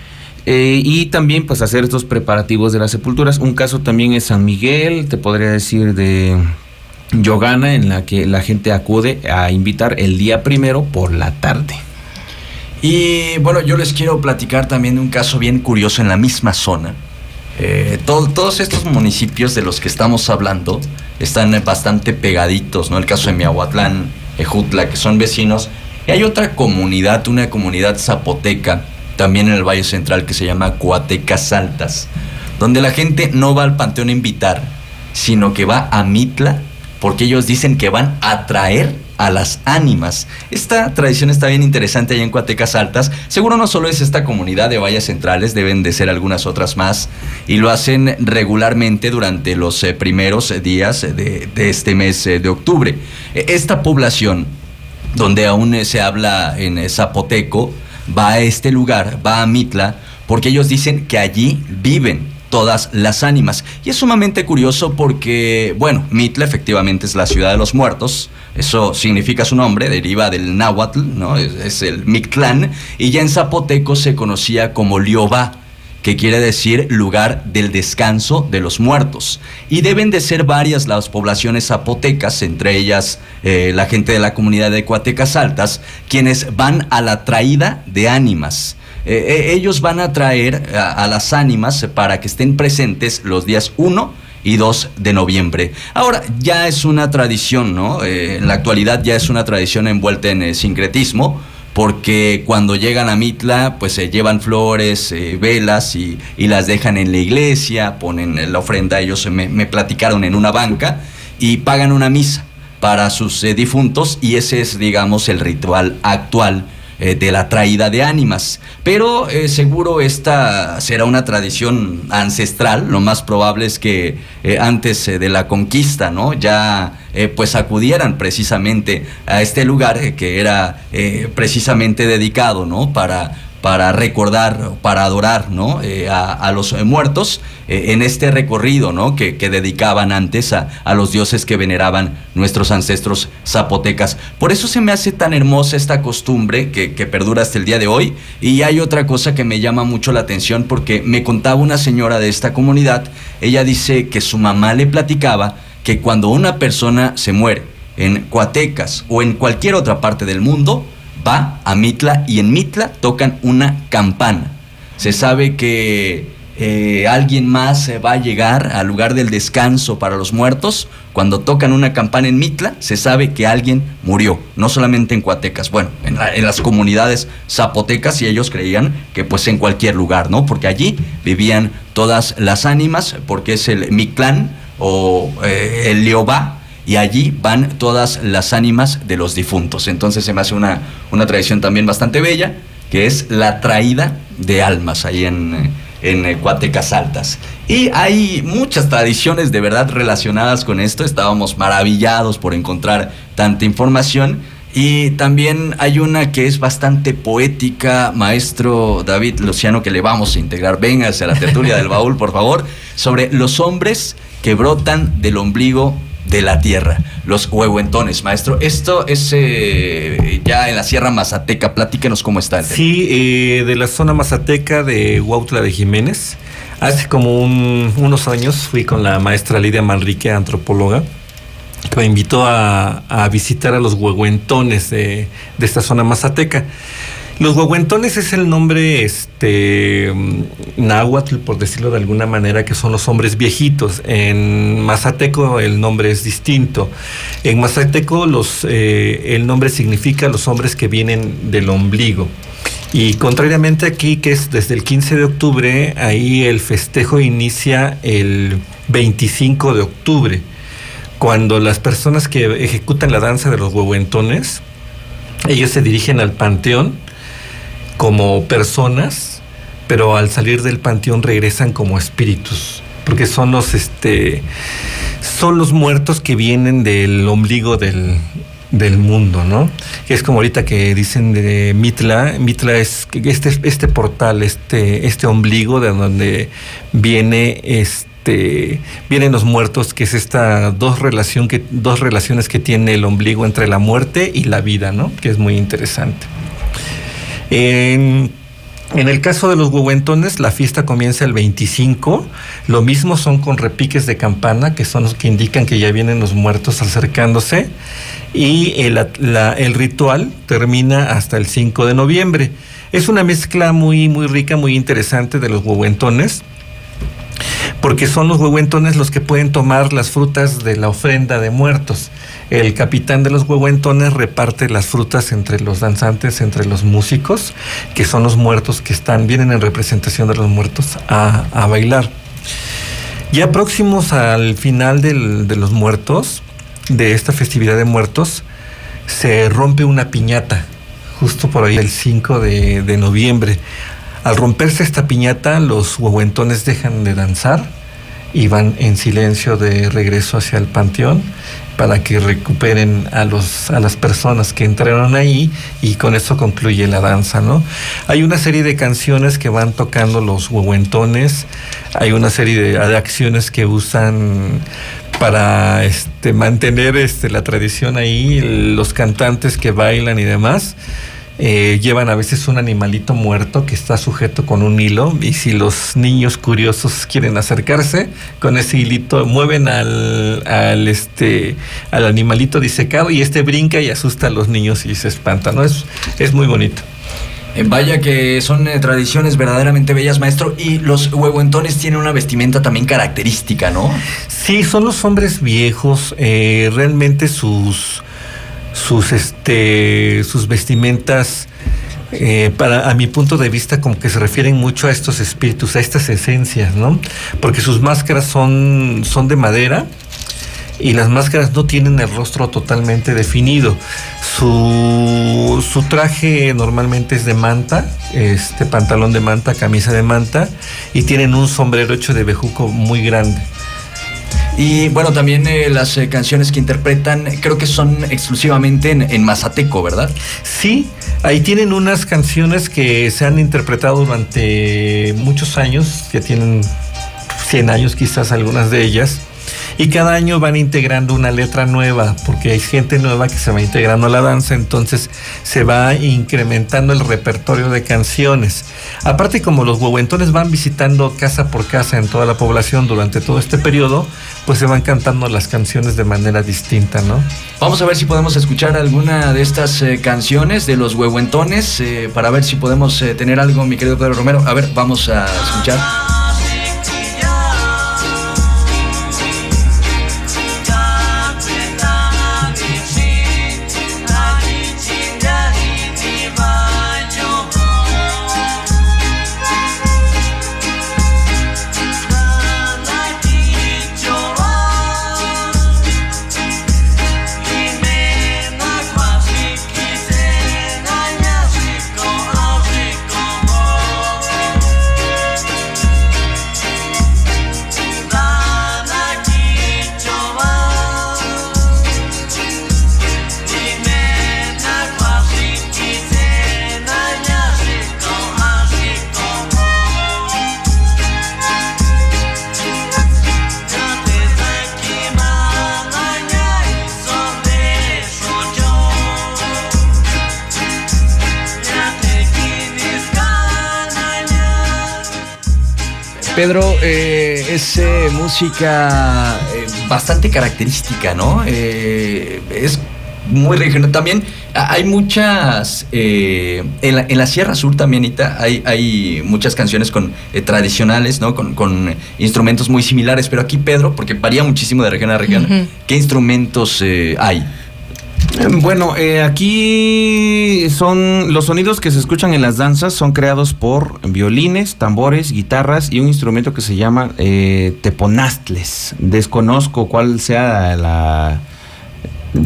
eh, y también pues hacer estos preparativos de las sepulturas. Un caso también es San Miguel, te podría decir de Yogana, en la que la gente acude a invitar el día primero por la tarde. Y bueno, yo les quiero platicar también de un caso bien curioso en la misma zona. Eh, to- todos estos municipios de los que estamos hablando están bastante pegaditos, ¿no? El caso de Miahuatlán, Ejutla, que son vecinos. Y hay otra comunidad, una comunidad zapoteca, también en el Valle Central, que se llama Coatecas Altas, donde la gente no va al panteón a invitar, sino que va a Mitla, porque ellos dicen que van a traer a las ánimas. Esta tradición está bien interesante allá en Coatecas Altas. Seguro no solo es esta comunidad de valles centrales, deben de ser algunas otras más. Y lo hacen regularmente durante los eh, primeros eh, días eh, de, de este mes de octubre. Eh, Esta población, donde aún se habla en zapoteco, va a este lugar, va a Mitla, porque ellos dicen que allí viven todas las ánimas. Y es sumamente curioso porque, bueno, Mitla efectivamente es la ciudad de los muertos, eso significa su nombre, deriva del náhuatl, ¿no? Es, el Mictlán, y ya en zapoteco se conocía como Liobá que quiere decir lugar del descanso de los muertos. Y deben de ser varias las poblaciones zapotecas, entre ellas eh, la gente de la comunidad de Coatecas Altas, quienes van a la traída de ánimas. Eh, eh, ellos van a traer a, las ánimas para que estén presentes los días 1 y 2 de noviembre. Ahora, ya es una tradición, ¿no? Eh, en la actualidad ya es una tradición envuelta en sincretismo, porque cuando llegan a Mitla, pues se llevan flores, velas y, las dejan en la iglesia, ponen la ofrenda, ellos me, me platicaron en una banca y pagan una misa para sus difuntos y ese es, digamos, el ritual actual eh, de la traída de ánimas. Pero eh, seguro esta será una tradición ancestral, lo más probable es que eh, antes de la conquista, ¿no? Ya pues acudieran precisamente a este lugar que era precisamente dedicado, ¿no? Para para recordar, para adorar ¿no? Eh, a, los eh, muertos eh, en este recorrido ¿no? que, que dedicaban antes a, a los dioses que veneraban nuestros ancestros zapotecas. Por eso se me hace tan hermosa esta costumbre que, que perdura hasta el día de hoy. Y hay otra cosa que me llama mucho la atención porque me contaba una señora de esta comunidad, ella dice que su mamá le platicaba que cuando una persona se muere en Coatecas o en cualquier otra parte del mundo, va a Mitla y en Mitla tocan una campana. Se sabe que eh, alguien más va a llegar al lugar del descanso para los muertos. Cuando tocan una campana en Mitla, se sabe que alguien murió, no solamente en Coatecas, bueno, en las comunidades zapotecas y ellos creían que pues en cualquier lugar, ¿no? Porque allí vivían todas las ánimas, porque es el Mictlán o eh, el Leobá, y allí van todas las ánimas de los difuntos. Entonces se me hace una, una tradición también bastante bella, que es la traída de almas ahí en, eh, en eh, Cuatecas Altas. Y hay muchas tradiciones de verdad relacionadas con esto. Estábamos maravillados por encontrar tanta información. Y también hay una que es bastante poética, maestro David Luciano, que le vamos a integrar. Véngase a la tertulia del baúl, por favor, sobre los hombres que brotan del ombligo de la tierra, los huehuentones, maestro. Esto es eh, ya en la Sierra Mazateca. Platíquenos cómo está el. Sí, eh, de la zona mazateca de Huautla de Jiménez. Hace como un- unos años fui con la maestra Lidia Manrique, antropóloga, que me invitó a, a visitar a los huehuentones de, de esta zona mazateca. Los huehuentones es el nombre este, mm, náhuatl, por decirlo de alguna manera, que son los hombres viejitos. En mazateco el nombre es distinto. En mazateco los, eh, el nombre significa los hombres que vienen del ombligo. Y contrariamente aquí, que es desde el 15 de octubre, ahí el festejo inicia el 25 de octubre, cuando las personas que ejecutan la danza de los huehuentones, ellos se dirigen al panteón como personas, pero al salir del panteón regresan como espíritus, porque son los este son los muertos que vienen del ombligo del, del mundo, ¿no? Es como ahorita que dicen de Mitla, Mitla es este, este portal, este, este ombligo de donde viene este vienen los muertos, que es esta dos relación que dos relaciones que tiene el ombligo entre la muerte y la vida, ¿no? Que es muy interesante. En, el caso de los huehuentones, la fiesta comienza el 25. Lo mismo son con repiques de campana, que son los que indican que ya vienen los muertos acercándose. Y el ritual termina hasta el 5 de noviembre. Es una mezcla muy, muy rica, muy interesante de los huehuentones porque son los huehuentones los que pueden tomar las frutas de la ofrenda de muertos. El capitán de los huehuentones reparte las frutas entre los danzantes, entre los músicos, que son los muertos que están, vienen en representación de los muertos a, a bailar. Ya próximos al final del, de los muertos, de esta festividad de muertos, se rompe una piñata, justo por ahí el 5 de, de noviembre. Al romperse esta piñata, los huehuentones dejan de danzar y van en silencio de regreso hacia el panteón para que recuperen a los a las personas que entraron ahí y con eso concluye la danza, ¿no? Hay una serie de canciones que van tocando los huehuentones, hay una serie de, de acciones que usan para este mantener este la tradición ahí, los cantantes que bailan y demás. Eh, llevan a veces un animalito muerto que está sujeto con un hilo y si los niños curiosos quieren acercarse con ese hilito mueven al, al este al animalito disecado y este brinca y asusta a los niños y se espanta no es, es muy bonito Eh, Vaya que son eh, tradiciones verdaderamente bellas, maestro. Y los huehuentones tienen una vestimenta también característica, ¿no? Sí, son los hombres viejos. eh, realmente sus, sus, este, sus vestimentas, eh, para, a mi punto de vista, como que se refieren mucho a estos espíritus, a estas esencias, ¿no? Porque sus máscaras son, son de madera y las máscaras no tienen el rostro totalmente definido. Su, su traje normalmente es de manta, este pantalón de manta, camisa de manta, y tienen un sombrero hecho de bejuco muy grande. Y bueno, también eh, las eh, canciones que interpretan, creo que son exclusivamente en, en Mazateco, ¿verdad? Sí, ahí tienen unas canciones que se han interpretado durante muchos años, que tienen 100 años quizás algunas de ellas, y cada año van integrando una letra nueva, porque hay gente nueva que se va integrando a la danza, entonces se va incrementando el repertorio de canciones. Aparte, como los huehuentones van visitando casa por casa en toda la población durante todo este periodo, pues se van cantando las canciones de manera distinta, ¿no? Vamos a ver si podemos escuchar alguna de estas eh, canciones de los huehuentones eh, para ver si podemos eh, tener algo, mi querido Pedro Romero. A ver, vamos a escuchar. Eh, es eh, música eh, bastante característica, ¿no? Es muy regional. También hay muchas, eh, en, la, en la Sierra Sur también, Ita, hay, hay muchas canciones con, eh, tradicionales, ¿no? Con, con instrumentos muy similares, pero aquí, Pedro, porque varía muchísimo de región a región. ¿qué instrumentos eh, hay? Bueno, eh, aquí son los sonidos que se escuchan en las danzas son creados por violines, tambores, guitarras y un instrumento que se llama eh, teponastles. Desconozco cuál sea la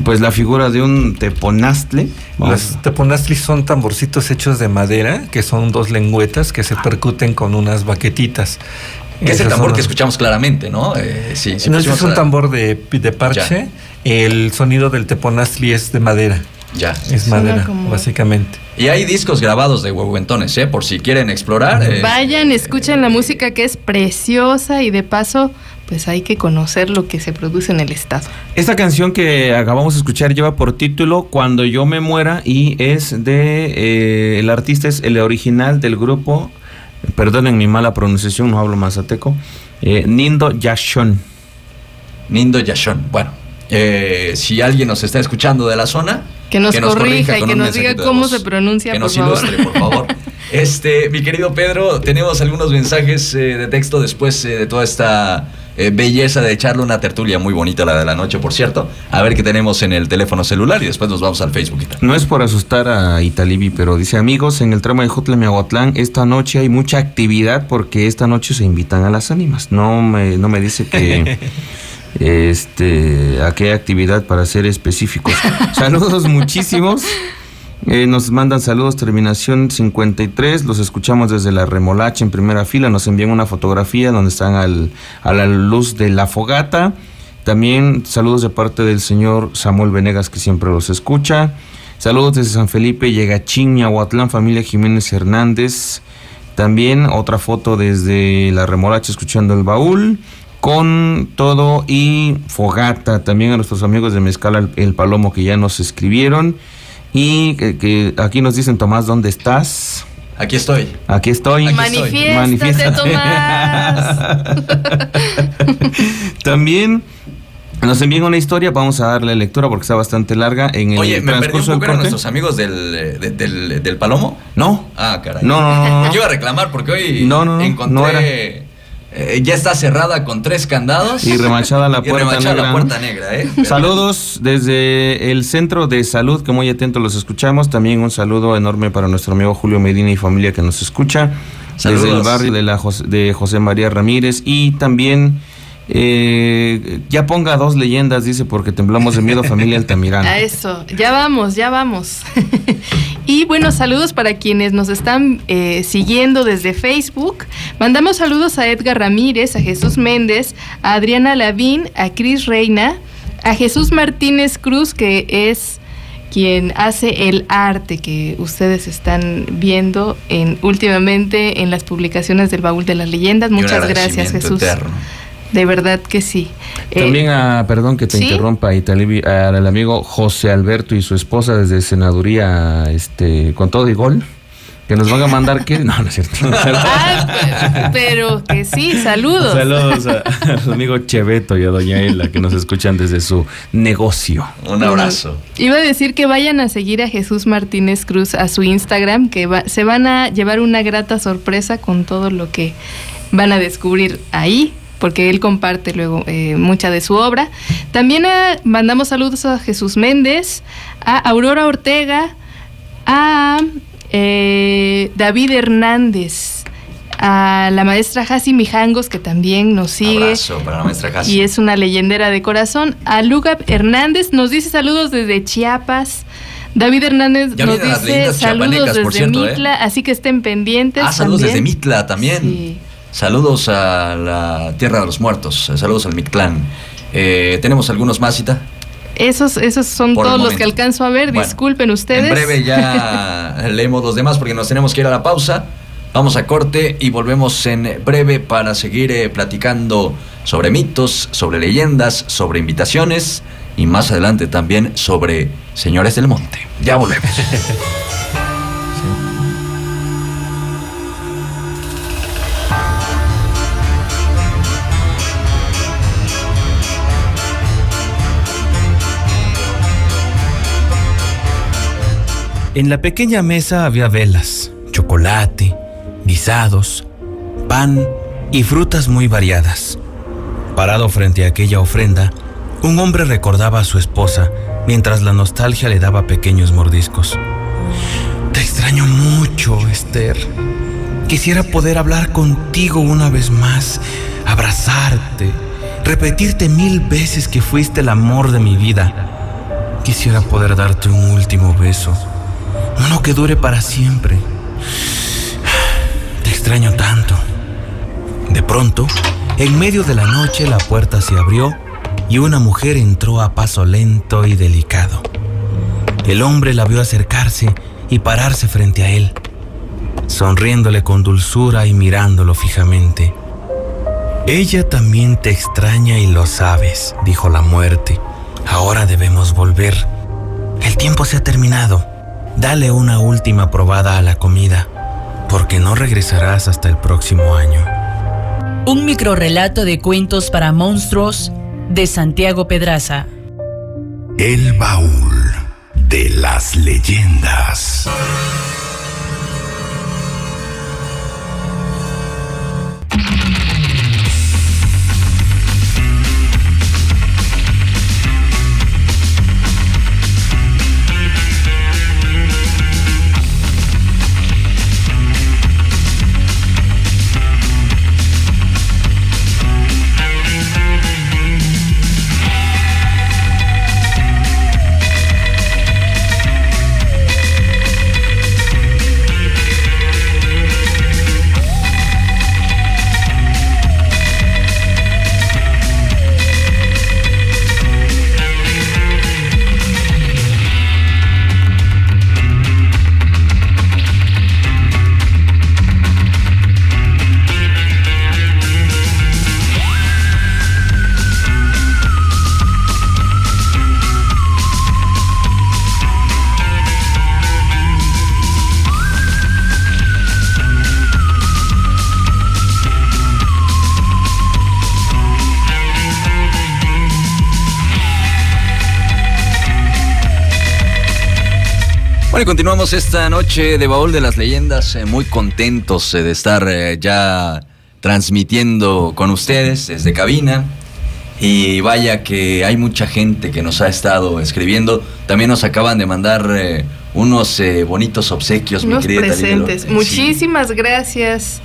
pues la figura de un teponastle. Las teponastlis son tamborcitos hechos de madera, que son dos lengüetas que se percuten con unas baquetitas. Que es el tambor son que escuchamos claramente, ¿no? Eh, sí, sí no, este es un a- tambor de, de parche. El sonido del teponazli es de madera. Ya. Es Suena madera, como- básicamente. Y hay discos grabados de huehuentones, ¿eh? Por si quieren explorar. eh, Vayan, escuchen la música que es preciosa y de paso, pues hay que conocer lo que se produce en el estado. Esta canción que acabamos de escuchar lleva por título Cuando yo me muera y es de eh, el artista es el original del grupo, perdonen mi mala pronunciación, no hablo mazateco, eh, Nindo Yashon. Nindo Yashon. Bueno, eh, si alguien nos está escuchando de la zona, Que nos corrija y que nos diga cómo voz. se pronuncia, Que por nos favor. ilustre, por favor. (laughs) Este, mi querido Pedro, tenemos algunos mensajes eh, de texto después eh, de toda esta eh, belleza de echarle una tertulia muy bonita, la de la noche, por cierto. A ver qué tenemos en el teléfono celular y después nos vamos al Facebook. No es por asustar a Italibi, pero dice amigos, en el tramo de Jutla Miahuatlán esta noche hay mucha actividad porque esta noche se invitan a las ánimas. No me, no me dice que (laughs) este a qué actividad para ser específicos. (laughs) Saludos muchísimos. Eh, nos mandan saludos, terminación 53. Los escuchamos desde la remolacha en primera fila. Nos envían una fotografía donde están al- a la luz de la fogata. También saludos de parte del señor Samuel Venegas, que siempre los escucha. Saludos desde San Felipe, Yegachín, Miahuatlán, familia Jiménez Hernández. También otra foto desde la remolacha escuchando el baúl. Con todo y fogata. También a nuestros amigos de Mezcala el, el Palomo que ya nos escribieron. Y que, que aquí nos dicen, Tomás, ¿dónde estás? Aquí estoy. Aquí estoy. Aquí estoy. Manifiéstate, Tomás. (laughs) También nos envían una historia, vamos a darle lectura porque está bastante larga. En el Oye, me perdí un transcurso del poco, ¿eran corte. nuestros amigos del, eh, de- del, del Palomo? No. Ah, caray. No, no, no, no. Yo iba a reclamar porque hoy No, no, no, encontré... no era. Eh, ya está cerrada con tres candados. Y remachada la (laughs) Y puerta remachada negra. la puerta negra, ¿eh? (laughs) Saludos desde el centro de salud, que muy atentos los escuchamos. También un saludo enorme para nuestro amigo Julio Medina y familia que nos escucha. Desde el Saludos. barrio de, la de José María Ramírez. Y también, eh, ya ponga dos leyendas, dice, porque temblamos de miedo, familia Altamirano. (laughs) A eso, ya vamos, ya vamos. (laughs) y bueno, saludos para quienes nos están eh, siguiendo desde Facebook. Mandamos saludos a Edgar Ramírez, a Jesús Méndez, a Adriana Lavín, a Cris Reina, a Jesús Martínez Cruz, que es quien hace el arte que ustedes están viendo en últimamente en las publicaciones del Baúl de las Leyendas. Muchas gracias, Jesús. eterno. De verdad que sí. Eh, También a, perdón que te ¿sí? interrumpa, Italibi, al amigo José Alberto y su esposa desde Senaduría, este, con todo y gol, que nos van a mandar que, no, no es cierto. (laughs) Ah, pero que sí, saludos. Saludos a, a su amigo Cheveto y a Doña Ela que nos escuchan desde su negocio. Un abrazo. Iba a decir que vayan a seguir a Jesús Martínez Cruz a su Instagram, que va- se van a llevar una grata sorpresa con todo lo que van a descubrir ahí, porque él comparte luego eh, mucha de su obra. También eh, mandamos saludos a Jesús Méndez, a Aurora Ortega, a eh, David Hernández, a la maestra Hasi Mijangos, que también nos sigue. Abrazo para la maestra. Y es una leyendera de corazón. A Luca Hernández nos dice saludos desde Chiapas. David Hernández Ya nos dice saludos desde cierto, ¿eh? Mitla, así que estén pendientes. Ah, saludos también. desde Mitla también. Sí. Saludos a la Tierra de los Muertos. eh, Saludos al Mictlán. Eh, Tenemos algunos más, Cita. Esos, esos son Por todos los que alcanzo a ver. Bueno, Disculpen ustedes. En breve ya (laughs) leemos los demás porque nos tenemos que ir a la pausa. Vamos a corte y volvemos en breve para seguir eh, platicando sobre mitos, sobre leyendas, sobre invitaciones y más adelante también sobre señores del monte. Ya volvemos. (laughs) En la pequeña mesa había velas, chocolate, guisados, pan y frutas muy variadas. Parado frente a aquella ofrenda, un hombre recordaba a su esposa mientras la nostalgia le daba pequeños mordiscos. Te extraño mucho, Esther. Quisiera poder hablar contigo una vez más, abrazarte, repetirte mil veces que fuiste el amor de mi vida. Quisiera poder darte un último beso, uno que dure para siempre. Te extraño tanto. De pronto, en medio de la noche la puerta se abrió y una mujer entró a paso lento y delicado. El hombre la vio acercarse y pararse frente a él, sonriéndole con dulzura y mirándolo fijamente. Ella también te extraña y lo sabes, dijo la muerte. Ahora debemos volver. El tiempo se ha terminado. Dale una última probada a la comida, porque no regresarás hasta el próximo año. Un microrrelato de cuentos para monstruos de Santiago Pedraza. El baúl de las leyendas. Continuamos esta noche de Baúl de las Leyendas, eh, muy contentos eh, de estar eh, ya transmitiendo con ustedes desde cabina. Y vaya que hay mucha gente que nos ha estado escribiendo. También nos acaban de mandar unos bonitos obsequios, mi Unos querida Talía presentes. Muchísimas gracias.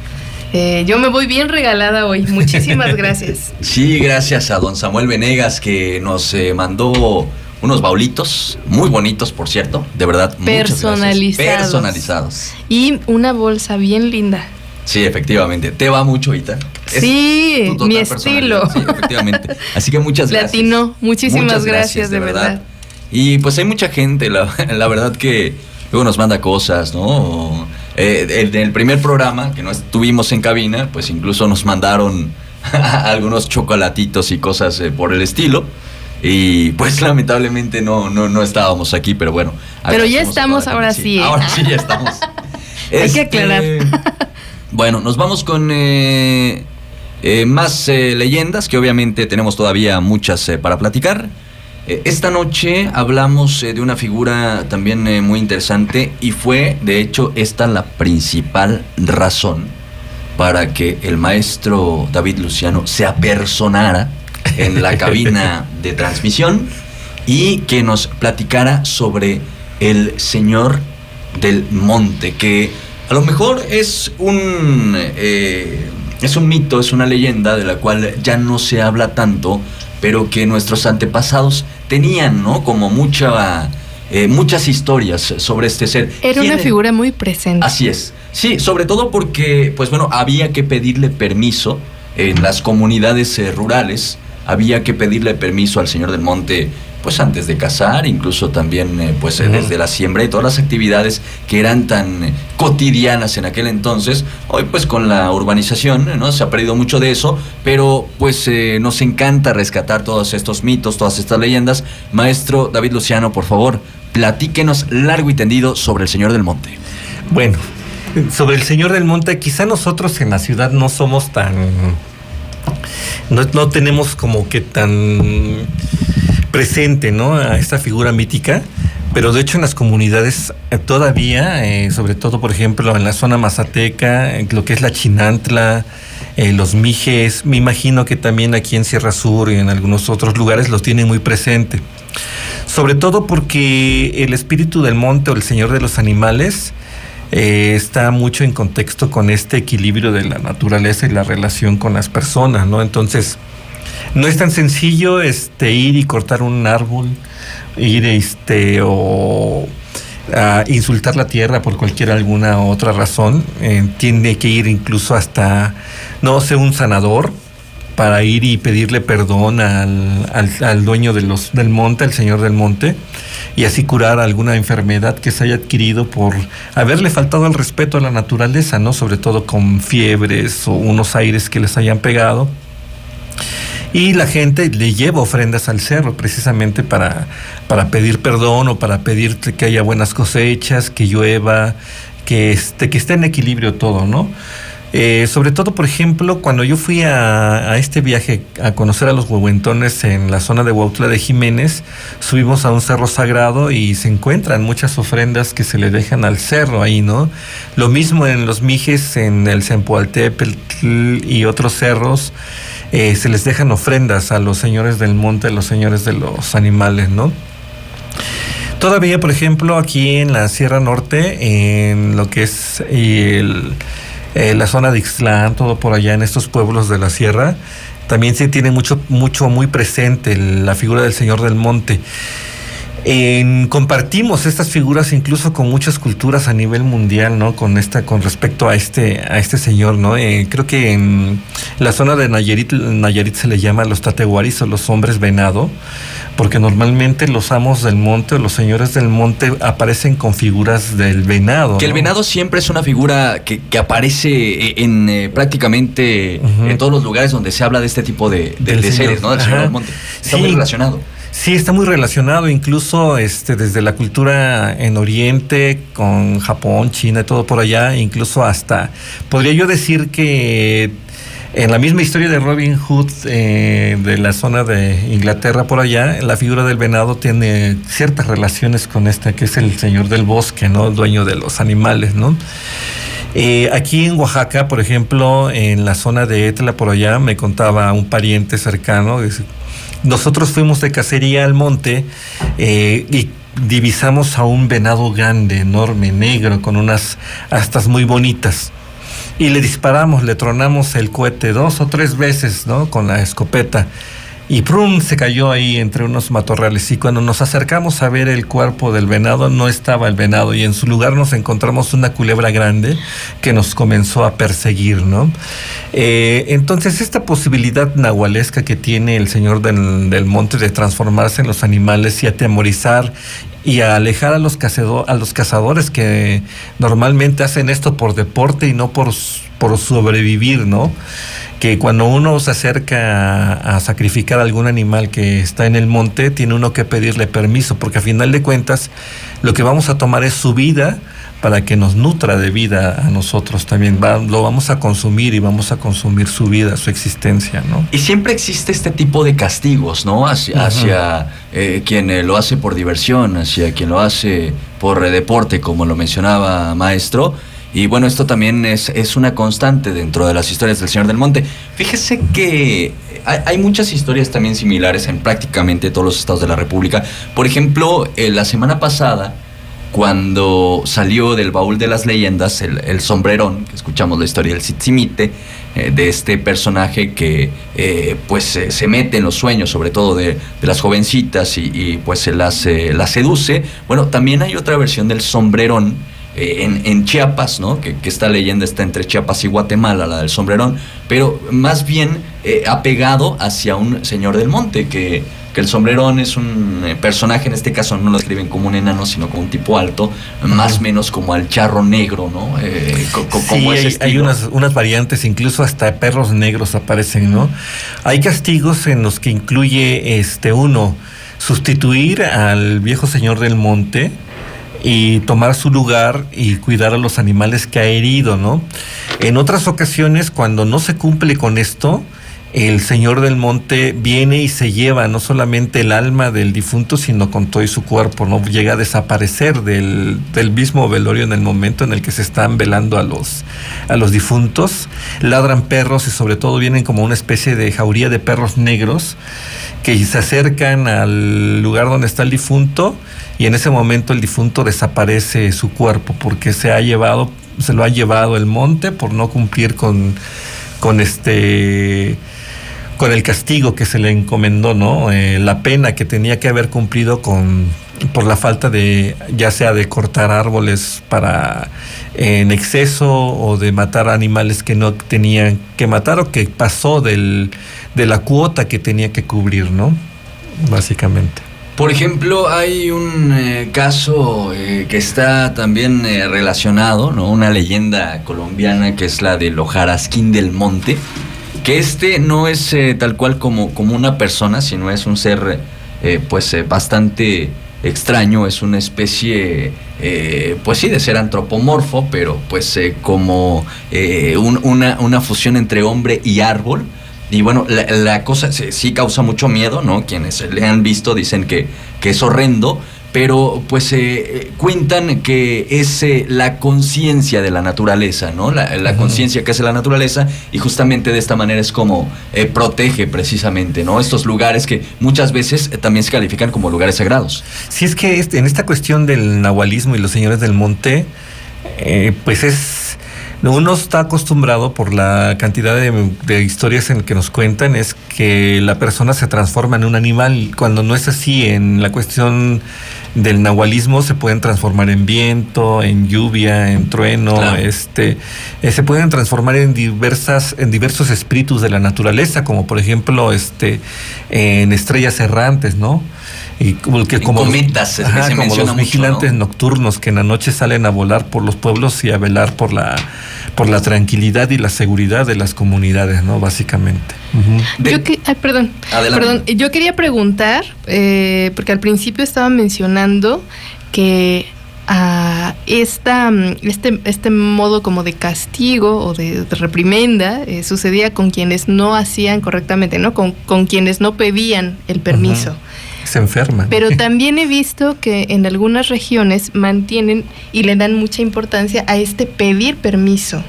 Eh, yo me voy bien regalada hoy. Muchísimas (laughs) gracias. Sí, gracias a don Samuel Venegas que nos eh, mandó unos baulitos, muy bonitos, por cierto, de verdad. Personalizados. Personalizados. Y una bolsa bien linda. Sí, efectivamente. Te va mucho, Ita. Es Sí, mi estilo. Sí, efectivamente. (laughs) Así que muchas gracias. Latino. Muchísimas Muchas gracias, de verdad. Y pues hay mucha gente, la, (laughs) la verdad que luego nos manda cosas, ¿no? Eh, el, el primer programa que no estuvimos en cabina, pues incluso nos mandaron (laughs) algunos chocolatitos y cosas eh, por el estilo. Y pues lamentablemente no, no, no estábamos aquí, pero bueno. Pero ya estamos, ahora sí, ¿eh? Ahora sí ya estamos. (laughs) Hay que aclarar. (laughs) Bueno, nos vamos con eh, eh, más leyendas, que obviamente tenemos todavía muchas para platicar. Esta noche hablamos de una figura también muy interesante y fue, de hecho, esta la principal razón para que el maestro David Luciano se apersonara en la cabina de transmisión y que nos platicara sobre el Señor del Monte, que a lo mejor es un, eh, es un mito, es una leyenda de la cual ya no se habla tanto, pero que nuestros antepasados tenían, ¿no? Como mucha, eh, muchas historias sobre este ser. Era ¿Quién una figura muy presente. Así es. Sí, sobre todo porque, pues bueno, había que pedirle permiso en las comunidades eh, rurales, había que pedirle permiso al Señor del Monte, pues antes de cazar, incluso también, eh, pues eh, desde la siembra y todas las actividades que eran tan eh, cotidianas en aquel entonces. Hoy, pues con la urbanización, ¿no? Se ha perdido mucho de eso, pero pues nos encanta rescatar todos estos mitos, todas estas leyendas. Maestro David Luciano, por favor, platíquenos largo y tendido sobre el Señor del Monte. Bueno, sobre el Señor del Monte, quizá nosotros en la ciudad no somos tan... No, no tenemos como que tan presente, ¿no? A esta figura mítica. Pero de hecho en las comunidades eh, todavía, eh, sobre todo por ejemplo en la zona mazateca, en lo que es la Chinantla, eh, los Mijes, me imagino que también aquí en Sierra Sur y en algunos otros lugares los tienen muy presente. Sobre todo porque el espíritu del monte o el señor de los animales eh, está mucho en contexto con este equilibrio de la naturaleza y la relación con las personas, ¿no? Entonces, no es tan sencillo este, ir y cortar un árbol, ir este, o a insultar la tierra por cualquier alguna otra razón, eh, tiene que ir incluso hasta, no sé, un sanador para ir y pedirle perdón al, al, dueño de del monte, al señor del monte, y así curar alguna enfermedad que se haya adquirido por haberle faltado el respeto a la naturaleza, ¿no? Sobre todo con fiebres o unos aires que les hayan pegado. Y la gente le lleva ofrendas al cerro precisamente para, para pedir perdón o para pedir que haya buenas cosechas, que llueva, que esté, que esté en equilibrio todo, ¿no? Eh, sobre todo, por ejemplo, cuando yo fui a, este viaje a conocer a los huehuentones en la zona de Huautla de Jiménez, subimos a un cerro sagrado y se encuentran muchas ofrendas que se le dejan al cerro ahí, ¿no? Lo mismo en los Mijes, en el Zempoaltepetl y otros cerros. Eh, se les dejan ofrendas a los señores del monte, a los señores de los animales, ¿no? Todavía, por ejemplo, aquí en la Sierra Norte, en lo que es el, eh, la zona de Ixtlán, todo por allá en estos pueblos de la sierra, también se tiene mucho, mucho, muy presente la figura del Señor del Monte. En, compartimos estas figuras incluso con muchas culturas a nivel mundial, ¿no? Con esta, con respecto a este, a este señor, ¿no? Eh, creo que en la zona de Nayarit, Nayarit se le llama los tateguaris o los hombres venado, porque normalmente los amos del monte o los señores del monte aparecen con figuras del venado. Que el venado siempre es una figura que, que aparece en eh, prácticamente uh -huh. en todos los lugares donde se habla de este tipo de, de, de seres, ¿no? Del señor del monte. Está sí. muy relacionado. Sí, está muy relacionado, incluso este, desde la cultura en Oriente, con Japón, China y todo por allá, incluso hasta, podría yo decir que en la misma historia de Robin Hood, eh, de la zona de Inglaterra por allá, la figura del venado tiene ciertas relaciones con este, que es el señor del bosque, ¿no? El dueño de los animales, ¿no? Eh, aquí en Oaxaca, por ejemplo, en la zona de Etla por allá, me contaba un pariente cercano, nosotros fuimos de cacería al monte eh, y divisamos a un venado grande, enorme, negro, con unas astas muy bonitas. Y le disparamos, le tronamos el cohete dos o tres veces, ¿no? Con la escopeta. Y prum, se cayó ahí entre unos matorrales. Y cuando nos acercamos a ver el cuerpo del venado, no estaba el venado. Y en su lugar nos encontramos una culebra grande que nos comenzó a perseguir, ¿no? Eh, entonces, esta posibilidad nahualesca que tiene el señor del, del monte de transformarse en los animales y atemorizar y a alejar a los, a los cazadores que normalmente hacen esto por deporte y no por, por sobrevivir, ¿no? Que cuando uno se acerca a, a, sacrificar algún animal que está en el monte, tiene uno que pedirle permiso, porque a final de cuentas lo que vamos a tomar es su vida para que nos nutra de vida a nosotros también. Va, lo vamos a consumir y vamos a consumir su vida, su existencia, ¿no? Y siempre existe este tipo de castigos, ¿no? Hacia, uh -huh. hacia eh, quien eh, lo hace por diversión, hacia quien lo hace por eh, deporte, como lo mencionaba maestro. Y bueno, esto también es, es, una constante dentro de las historias del Señor del Monte. Fíjese que hay, hay, muchas historias también similares en prácticamente todos los estados de la República. Por ejemplo, eh, la semana pasada cuando salió del baúl de las leyendas el, sombrerón, que escuchamos la historia del Tzitzimite, eh, de este personaje que eh, pues eh, se mete en los sueños, sobre todo de, de las jovencitas y, pues se las, las, seduce. Bueno, también hay otra versión del sombrerón en, en, Chiapas, ¿no? Que, que, esta leyenda está entre Chiapas y Guatemala, la del sombrerón, pero más bien apegado hacia un señor del monte que que el sombrerón es un eh, personaje, en este caso no lo escriben como un enano, sino como un tipo alto, más o menos como al charro negro, ¿no? Eh, co co sí, hay, hay, unas, unas variantes, incluso hasta perros negros aparecen, ¿no? Hay castigos en los que incluye este uno, sustituir al viejo señor del monte, y tomar su lugar y cuidar a los animales que ha herido, ¿no? En otras ocasiones, cuando no se cumple con esto, el Señor del Monte viene y se lleva no solamente el alma del difunto, sino con todo su cuerpo, ¿no? Llega a desaparecer del, del, mismo velorio en el momento en el que se están velando a los, a los difuntos. Ladran perros y sobre todo vienen como una especie de jauría de perros negros que se acercan al lugar donde está el difunto y en ese momento el difunto desaparece su cuerpo porque se ha llevado, se lo ha llevado el monte por no cumplir con, con este con el castigo que se le encomendó, ¿no? Eh, la pena que tenía que haber cumplido con, por la falta de, ya sea de cortar árboles para en exceso o de matar animales que no tenían que matar o que pasó del, de la cuota que tenía que cubrir, ¿no? Básicamente. Por ejemplo, hay un eh, caso eh, que está también eh, relacionado, ¿no? Una leyenda colombiana que es la del Ojarasquín del Monte, que este no es tal cual como, como una persona, sino es un ser pues bastante extraño, es una especie, pues sí, de ser antropomorfo, pero pues como una, una fusión entre hombre y árbol y bueno, la, cosa sí, causa mucho miedo, ¿no? Quienes le han visto dicen que, que es horrendo, pero pues eh, cuentan que es eh, la conciencia de la naturaleza, ¿no? La, conciencia que hace la naturaleza y justamente de esta manera es como eh, protege precisamente, ¿no? Estos lugares que muchas veces también se califican como lugares sagrados. Sí, es que este, en esta cuestión del nahualismo y los señores del monte, pues es uno está acostumbrado por la cantidad de, historias en que nos cuentan es que la persona se transforma en un animal cuando no es así en la cuestión del nahualismo se pueden transformar en viento, en lluvia, en trueno, este eh, se pueden transformar en diversas en diversos espíritus de la naturaleza, como por ejemplo este en estrellas errantes, ¿no? Y como que como, cometas, como los vigilantes nocturnos que en la noche salen a volar por los pueblos y a velar por la por la tranquilidad y la seguridad de las comunidades, ¿no? Básicamente. yo que, perdón, perdón, yo quería preguntar, eh, porque al principio estaba mencionando que a esta, este, este modo como de castigo o de, reprimenda eh, sucedía con quienes no hacían correctamente, ¿no? Con, con quienes no pedían el permiso se enferman. Pero también he visto que en algunas regiones mantienen y le dan mucha importancia a este pedir permiso.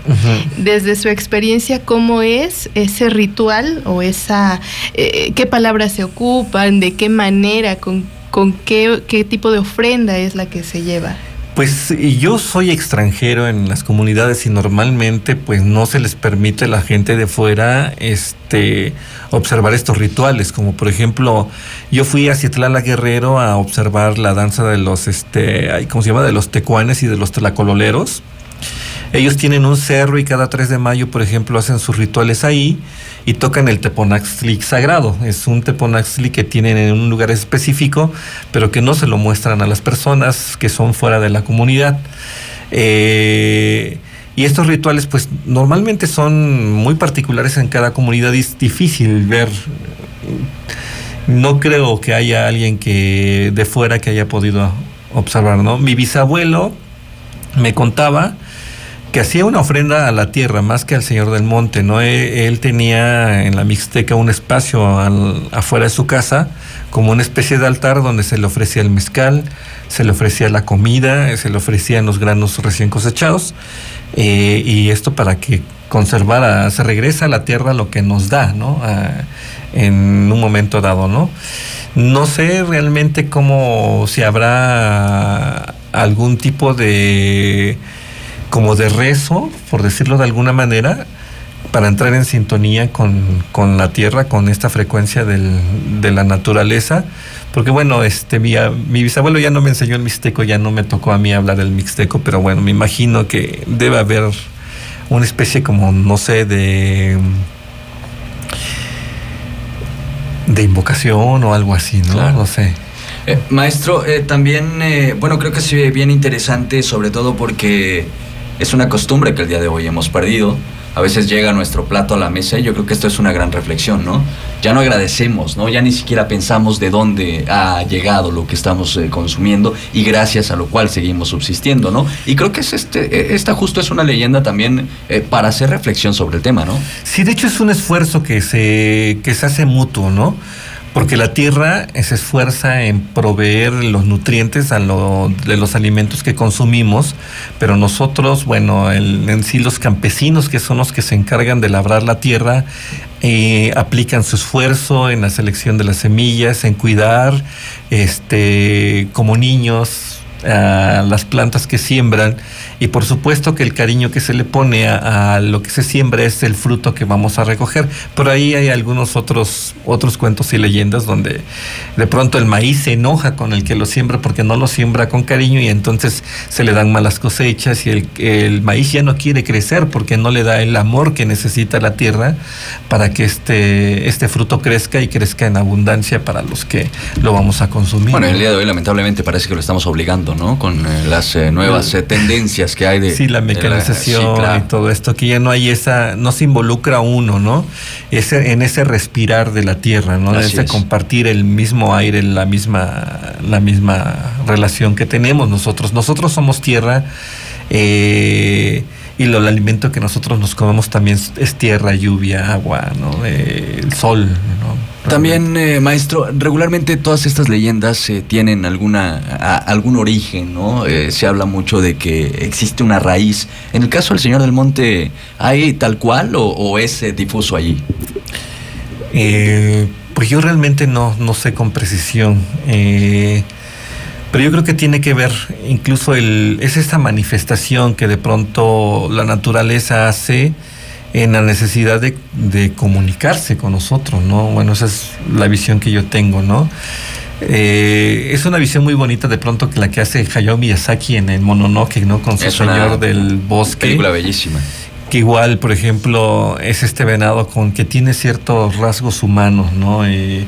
Desde su experiencia, ¿cómo es ese ritual o esa, eh, qué palabras se ocupan, de qué manera, con, con qué, qué tipo de ofrenda es la que se lleva? Pues yo soy extranjero en las comunidades y normalmente pues no se les permite a la gente de fuera este observar estos rituales, como por ejemplo, yo fui a Cietlala Guerrero a observar la danza de los este, ¿cómo se llama? de los tecuanes y de los tlacololeros. Ellos tienen un cerro y cada 3 de mayo, por ejemplo, hacen sus rituales ahí y tocan el teponaxtli sagrado. Es un teponaxtli que tienen en un lugar específico, pero que no se lo muestran a las personas que son fuera de la comunidad. Eh, y estos rituales, pues normalmente son muy particulares en cada comunidad es difícil ver. No creo que haya alguien que de fuera que haya podido observar, ¿no? Mi bisabuelo me contaba que hacía una ofrenda a la tierra más que al Señor del Monte, ¿no? E, él, tenía en la Mixteca un espacio afuera de su casa, como una especie de altar donde se le ofrecía el mezcal, se le ofrecía la comida, se le ofrecían los granos recién cosechados, eh, y esto para que conservara, se regresa a la tierra lo que nos da, ¿no? en un momento dado, ¿no? No sé realmente cómo si habrá algún tipo de como de rezo, por decirlo de alguna manera, para entrar en sintonía con, la tierra, con esta frecuencia de la naturaleza. Porque bueno, este mi, mi, bisabuelo ya no me enseñó el mixteco, ya no me tocó a mí hablar del mixteco, pero bueno, me imagino que debe haber una especie como, no sé, de de invocación o algo así, ¿no? No sé. Eh, maestro, eh, también, eh, bueno, creo que es bien interesante, sobre todo porque es una costumbre que el día de hoy hemos perdido. A veces llega nuestro plato a la mesa y yo creo que esto es una gran reflexión, ¿no? Ya no agradecemos, ¿no? Ya ni siquiera pensamos de dónde ha llegado lo que estamos eh, consumiendo y gracias a lo cual seguimos subsistiendo, ¿no? Y creo que es este, e, esta justo es una leyenda también eh, para hacer reflexión sobre el tema, ¿no? Sí, de hecho es un esfuerzo que se, que se hace mutuo, ¿no? Porque la tierra se esfuerza en proveer los nutrientes a lo, de los alimentos que consumimos, pero nosotros, bueno, en sí los campesinos, que son los que se encargan de labrar la tierra, eh, aplican su esfuerzo en la selección de las semillas, en cuidar, este, como niños, a las plantas que siembran y por supuesto que el cariño que se le pone a, a, lo que se siembra es el fruto que vamos a recoger. Por ahí hay algunos otros, otros cuentos y leyendas donde de pronto el maíz se enoja con el que lo siembra porque no lo siembra con cariño y entonces se le dan malas cosechas y el, el maíz ya no quiere crecer porque no le da el amor que necesita la tierra para que este, este fruto crezca y crezca en abundancia para los que lo vamos a consumir. Bueno, el día de hoy lamentablemente parece que lo estamos obligando, ¿no? Con eh, las eh, nuevas eh, tendencias que hay de... Sí, la mecanización de la- sí, claro. y todo esto, que ya no hay esa, no se involucra uno, ¿no? Ese, en ese respirar de la tierra, ¿no? Así ese es. compartir el mismo aire, la misma, la misma relación que tenemos nosotros. Nosotros somos tierra eh, y lo, el alimento que nosotros nos comemos también es, tierra, lluvia, agua, ¿no? El sol, ¿no? También, eh, maestro, regularmente todas estas leyendas eh, tienen alguna, algún origen, ¿no? Eh, se habla mucho de que existe una raíz. En el caso del Señor del Monte, ¿hay tal cual o, es eh, difuso allí? Eh, pues yo realmente no, no sé con precisión. pero yo creo que tiene que ver, incluso el, es esta manifestación que de pronto la naturaleza hace en la necesidad de, de comunicarse con nosotros, ¿no? Bueno, esa es la visión que yo tengo, ¿no? Eh, es una visión muy bonita de pronto que la que hace Hayao Miyazaki en el Mononoke, ¿no? Con su Es señor del bosque Película bellísima. que igual, por ejemplo, es este venado con que tiene ciertos rasgos humanos, ¿no? Y,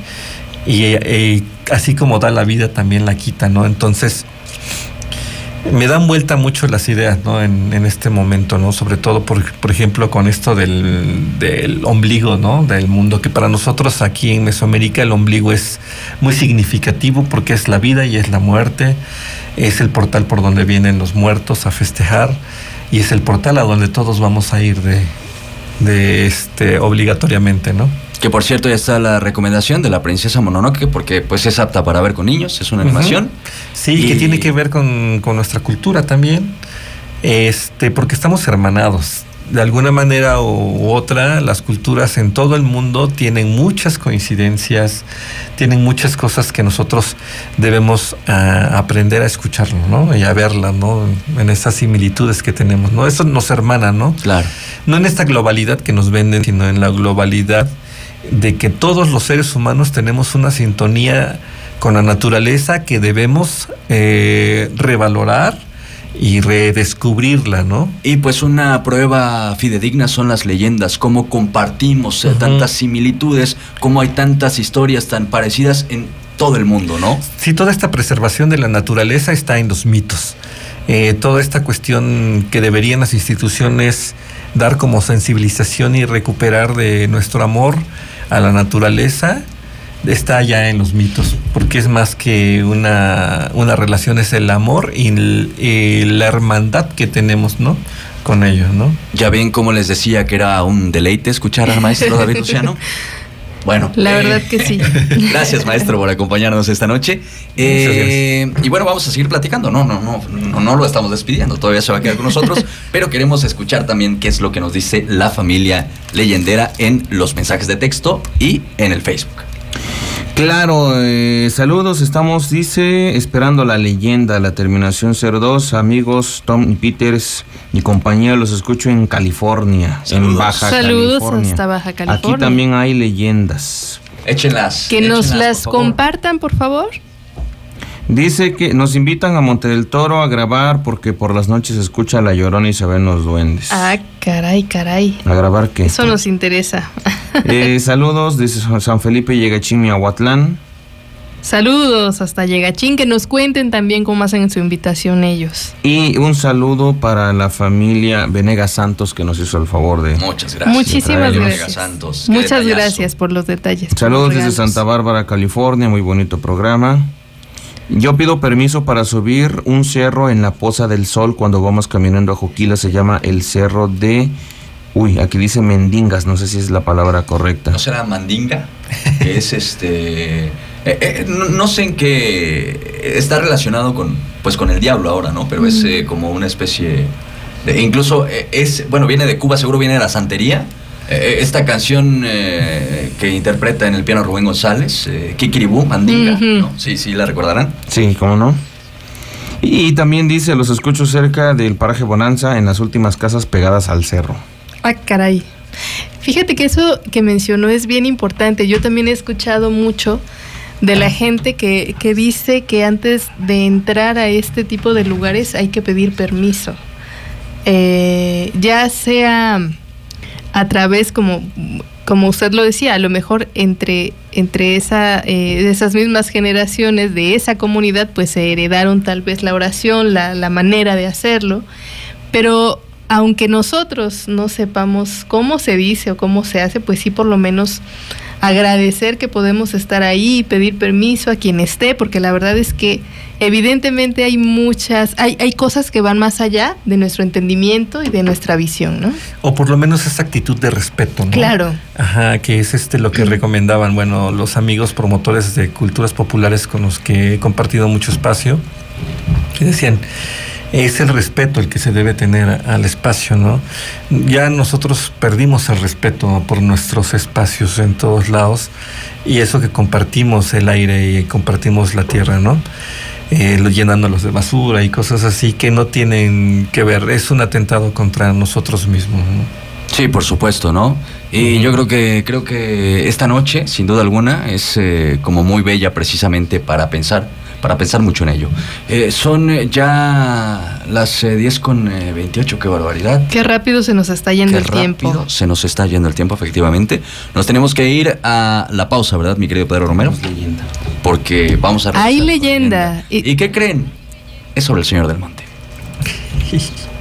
y, eh, así como da la vida también la quita, ¿no? Entonces, me dan vuelta mucho las ideas, ¿no? En, este momento, ¿no? Sobre todo, por, por ejemplo, con esto del, del ombligo, ¿no? Del mundo, que para nosotros aquí en Mesoamérica el ombligo es muy significativo porque es la vida y es la muerte, es el portal por donde vienen los muertos a festejar y es el portal a donde todos vamos a ir de, de este obligatoriamente, ¿no? Que por cierto ya está la recomendación de la princesa Mononoke porque pues es apta para ver con niños, es una animación. Sí, que tiene que ver con, con nuestra cultura también, este, porque estamos hermanados. De alguna manera u otra, las culturas en todo el mundo tienen muchas coincidencias, tienen muchas cosas que nosotros debemos ah, aprender a escucharlo, ¿no? Y a verlas, ¿no? En esas similitudes que tenemos, ¿no? Eso nos hermana, ¿no? Claro. No en esta globalidad que nos venden, sino en la globalidad de que todos los seres humanos tenemos una sintonía con la naturaleza que debemos eh, revalorar y redescubrirla, ¿no? Y pues una prueba fidedigna son las leyendas, cómo compartimos eh, tantas similitudes, cómo hay tantas historias tan parecidas en todo el mundo, ¿no? Sí, toda esta preservación de la naturaleza está en los mitos. Eh, toda esta cuestión que deberían las instituciones dar como sensibilización y recuperar de nuestro amor a la naturaleza está ya en los mitos, porque es más que una, una relación, es el amor y, el- y la hermandad que tenemos, ¿no? Con ellos, ¿no? Ya ven cómo les decía que era un deleite escuchar al maestro David Luciano. (laughs) Bueno, La eh, verdad que sí. (laughs) Gracias, maestro, por acompañarnos esta noche. Eh, y bueno, vamos a seguir platicando. No, no, no, no, no lo estamos despidiendo. Todavía se va a quedar con nosotros, (laughs) pero queremos escuchar también qué es lo que nos dice la familia leyendera en los mensajes de texto y en el Facebook. Claro, eh, saludos, estamos, dice, esperando la leyenda, la terminación 02, amigos Tom y Peters y compañía, los escucho en California, Saludos. en Baja Saludos California. hasta Baja Aquí California. también hay leyendas. Échenlas. Que nos las por compartan, por favor. Dice que nos invitan a Monte del Toro a grabar porque por las noches se escucha la llorona y se ven los duendes. Ah, caray, caray. ¿A grabar qué? Eso nos interesa. Eh, saludos desde San Felipe Yegachín, Miahuatlán. Saludos hasta Llegachín, que nos cuenten también cómo hacen su invitación ellos. Y un saludo para la familia Venegas Santos que nos hizo el favor de... Muchas gracias. Muchísimas gracias. Santos, Muchas gracias por los detalles. Saludos los desde. Santa Bárbara, California, muy bonito programa. Yo pido permiso para subir un cerro en la Poza del Sol cuando vamos caminando a Juquila, se llama el Cerro de... Uy, aquí dice Mendingas, no sé si es la palabra correcta. ¿No será Mandinga? Que es este. eh, eh, no, no sé en qué. Está relacionado con. Pues con el diablo ahora, ¿no? Pero es eh, como una especie. de- incluso eh, es. Bueno, viene de Cuba, seguro viene de la santería. Eh, esta canción eh, que interpreta en el piano Rubén González, eh, Kikiribú, Mandinga, Ujú. ¿no? Sí, sí, la recordarán. Sí, ¿cómo no? Y también dice, los escucho cerca del paraje Bonanza en las últimas casas pegadas al cerro. Ah, caray. Fíjate que eso que mencionó es bien importante. Yo también he escuchado mucho de la gente que, que dice que antes de entrar a este tipo de lugares hay que pedir permiso. Eh, ya sea a través, como, como usted lo decía, a lo mejor entre, entre esa, eh, esas mismas generaciones de esa comunidad, pues se heredaron tal vez la oración, la, la manera de hacerlo, pero aunque nosotros no sepamos cómo se dice o cómo se hace, pues sí por lo menos agradecer que podemos estar ahí y pedir permiso a quien esté, porque la verdad es que evidentemente hay muchas, hay, hay cosas que van más allá de nuestro entendimiento y de nuestra visión, ¿no? O por lo menos esa actitud de respeto, ¿no? Claro. Ajá, que es este lo que recomendaban, bueno, los amigos promotores de culturas populares con los que he compartido mucho espacio, que decían, es el respeto el que se debe tener al espacio, ¿no? Ya nosotros perdimos el respeto por nuestros espacios en todos lados y eso que compartimos el aire y compartimos la tierra, ¿no? Eh, llenándolos de basura y cosas así que no tienen que ver, es un atentado contra nosotros mismos, ¿no? Sí, por supuesto, ¿no? Y yo creo que creo que esta noche, sin duda alguna, es eh, como muy bella precisamente para pensar para pensar mucho en ello. Eh, son eh, ya las 10 eh, con 28, qué barbaridad. Qué rápido se nos está yendo qué el rápido tiempo. Se nos está yendo el tiempo, efectivamente. Nos tenemos que ir a la pausa, ¿verdad, mi querido Pedro Romero? leyenda. Porque vamos a... Hay leyenda. ¿Y, ¿Y qué creen? Es sobre el Señor del Monte. (laughs)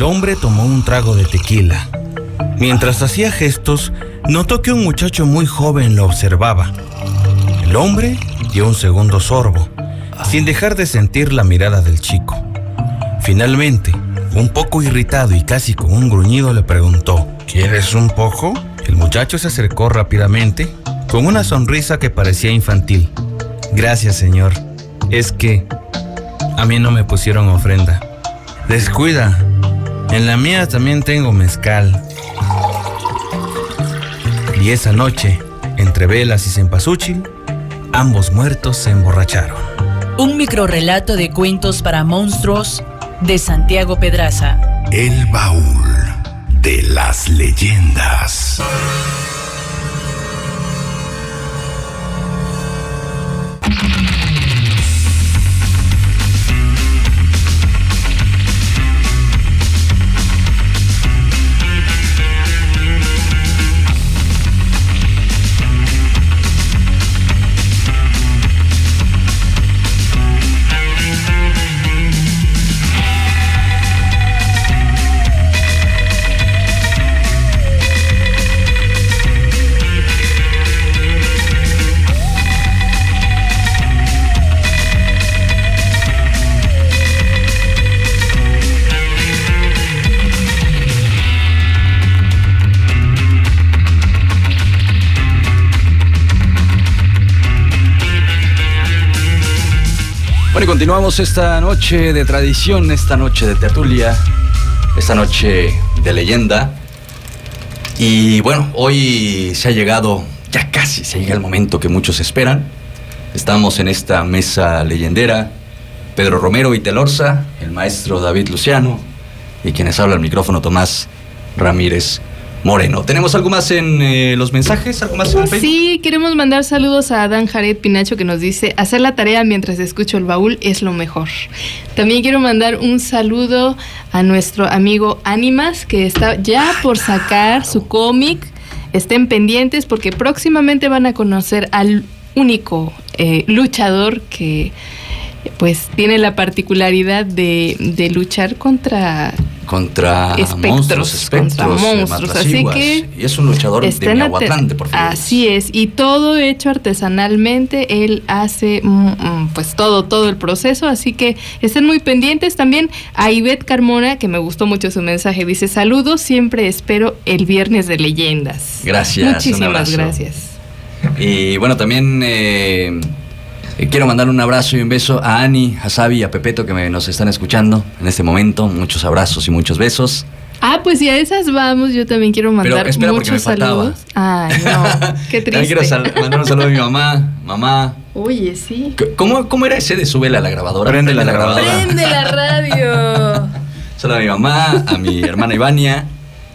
El hombre tomó un trago de tequila. Mientras hacía gestos, notó que un muchacho muy joven lo observaba. El hombre dio un segundo sorbo, sin dejar de sentir la mirada del chico. Finalmente, un poco irritado y casi con un gruñido le preguntó, ¿Quieres un poco? El muchacho se acercó rápidamente, con una sonrisa que parecía infantil. Gracias, señor. Es que a mí no me pusieron ofrenda. Descuida, en la mía también tengo mezcal. Y esa noche, entre velas y cempasúchil, ambos muertos se emborracharon. Un microrrelato de cuentos para monstruos de Santiago Pedraza. El baúl de las leyendas. Bueno, y continuamos esta noche de tradición, esta noche de tertulia, esta noche de leyenda. Y bueno, hoy se ha llegado, ya casi se llega el momento que muchos esperan. Estamos en esta mesa leyendera, Pedro Romero y Telorza, el maestro David Luciano y quienes habla el micrófono Tomás Ramírez Moreno. ¿Tenemos algo más en eh, los mensajes? ¿Algo más en el Facebook? Sí, queremos mandar saludos a Dan Jared Pinacho que nos dice, hacer la tarea mientras escucho el baúl es lo mejor. También quiero mandar un saludo a nuestro amigo Animas que está ya por sacar su cómic. Estén pendientes porque próximamente van a conocer al único eh, luchador que pues tiene la particularidad de luchar contra Contra Espectros, monstruos, espectros, contra eh, monstruos, así que Y es un luchador de Miahuatlán, de Porfirio. Así es, y todo hecho artesanalmente, él hace mm, mm, pues todo, todo el proceso, así que estén muy pendientes. También a Ivette Carmona, que me gustó mucho su mensaje, dice saludos, siempre espero el viernes de leyendas. Gracias, Muchísimas gracias. Y bueno, también eh, eh, quiero mandar un abrazo y un beso a Ani, a Sabi y a Pepeto que me, nos están escuchando en este momento. Muchos abrazos y muchos besos. Ah, pues si a esas vamos, yo también quiero mandar porque muchos saludos. Ay, no, qué (laughs) También quiero triste. sal- mandar un saludo a mi mamá. Mamá, Oye, sí. ¿cómo, cómo era ese de súbela a la grabadora? Préndele a la Prende la radio. (laughs) Saludo a mi mamá, a mi hermana Ivania,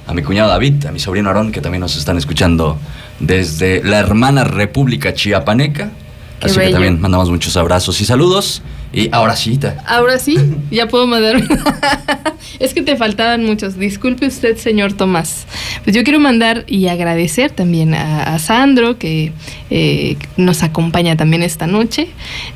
a mi cuñado David, a mi sobrino Aarón, que también nos están escuchando desde la hermana República Chiapaneca. Así bello. que también mandamos muchos abrazos y saludos. Y ahora sí, ta- Ahora sí, ya puedo mandar. (laughs) es que te faltaban muchos. Disculpe usted, señor Tomás. Pues yo quiero mandar y agradecer también a, a Sandro, que eh, nos acompaña también esta noche,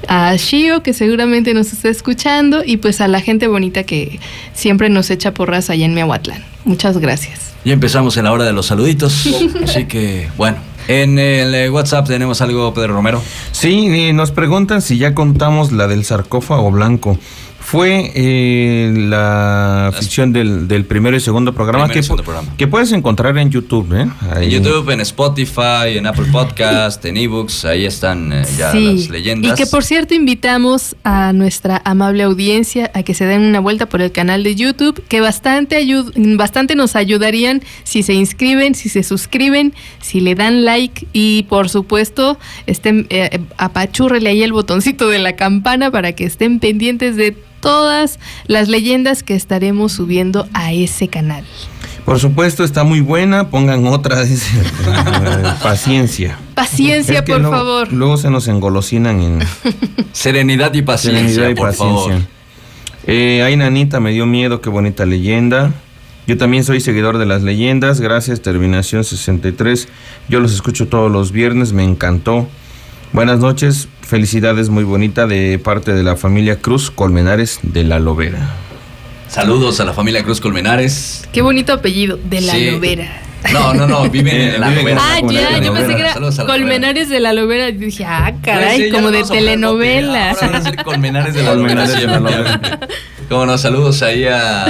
a Shio, que seguramente nos está escuchando, y pues a la gente bonita que siempre nos echa porras allá en Miahuatlán. Muchas gracias. ya empezamos en la hora de los saluditos. (laughs) Así que, bueno. En el eh, WhatsApp tenemos algo, Pedro Romero. Sí, nos preguntan si ya contamos la del sarcófago blanco. Fue eh, la ficción del, del primero y segundo programa, Primero y que, segundo pu- programa. que puedes encontrar en YouTube. ¿eh? En. YouTube, en Spotify, en Apple Podcast, en ebooks, ahí están eh, ya Sí, las leyendas. Y que por cierto invitamos a nuestra amable audiencia a que se den una vuelta por el canal de YouTube, que bastante, ayud- bastante nos ayudarían si se inscriben, si se suscriben, si le dan like y por supuesto estén eh, apachúrrele ahí el botoncito de la campana para que estén pendientes de todas las leyendas que estaremos subiendo a ese canal. Por supuesto, está muy buena. Pongan otra. dice. (laughs) Eh, Paciencia. Paciencia, Es que por luego- favor. Luego se nos engolosinan en (laughs) Serenidad y paciencia, serenidad y por favor. paciencia. Eh, ay, nanita, me dio miedo. Qué bonita leyenda. Yo también soy seguidor de las leyendas. Gracias, terminación 63. Yo los escucho todos los viernes. Me encantó. Buenas noches. Felicidades muy bonita de parte de la familia Cruz Colmenares de la Lobera. Saludos a la familia Cruz Colmenares. Qué bonito apellido, de la Sí. lobera. No, no, no, viven en la Viven en novela. Ah, la ya, yo pensé que era la Colmenares de la Lobera. Y dije, ah, Pues caray, sí, como de telenovela. Ahora van a ser Colmenares de la Colmenares de la Lobera. (laughs) Como nos saludos ahí a,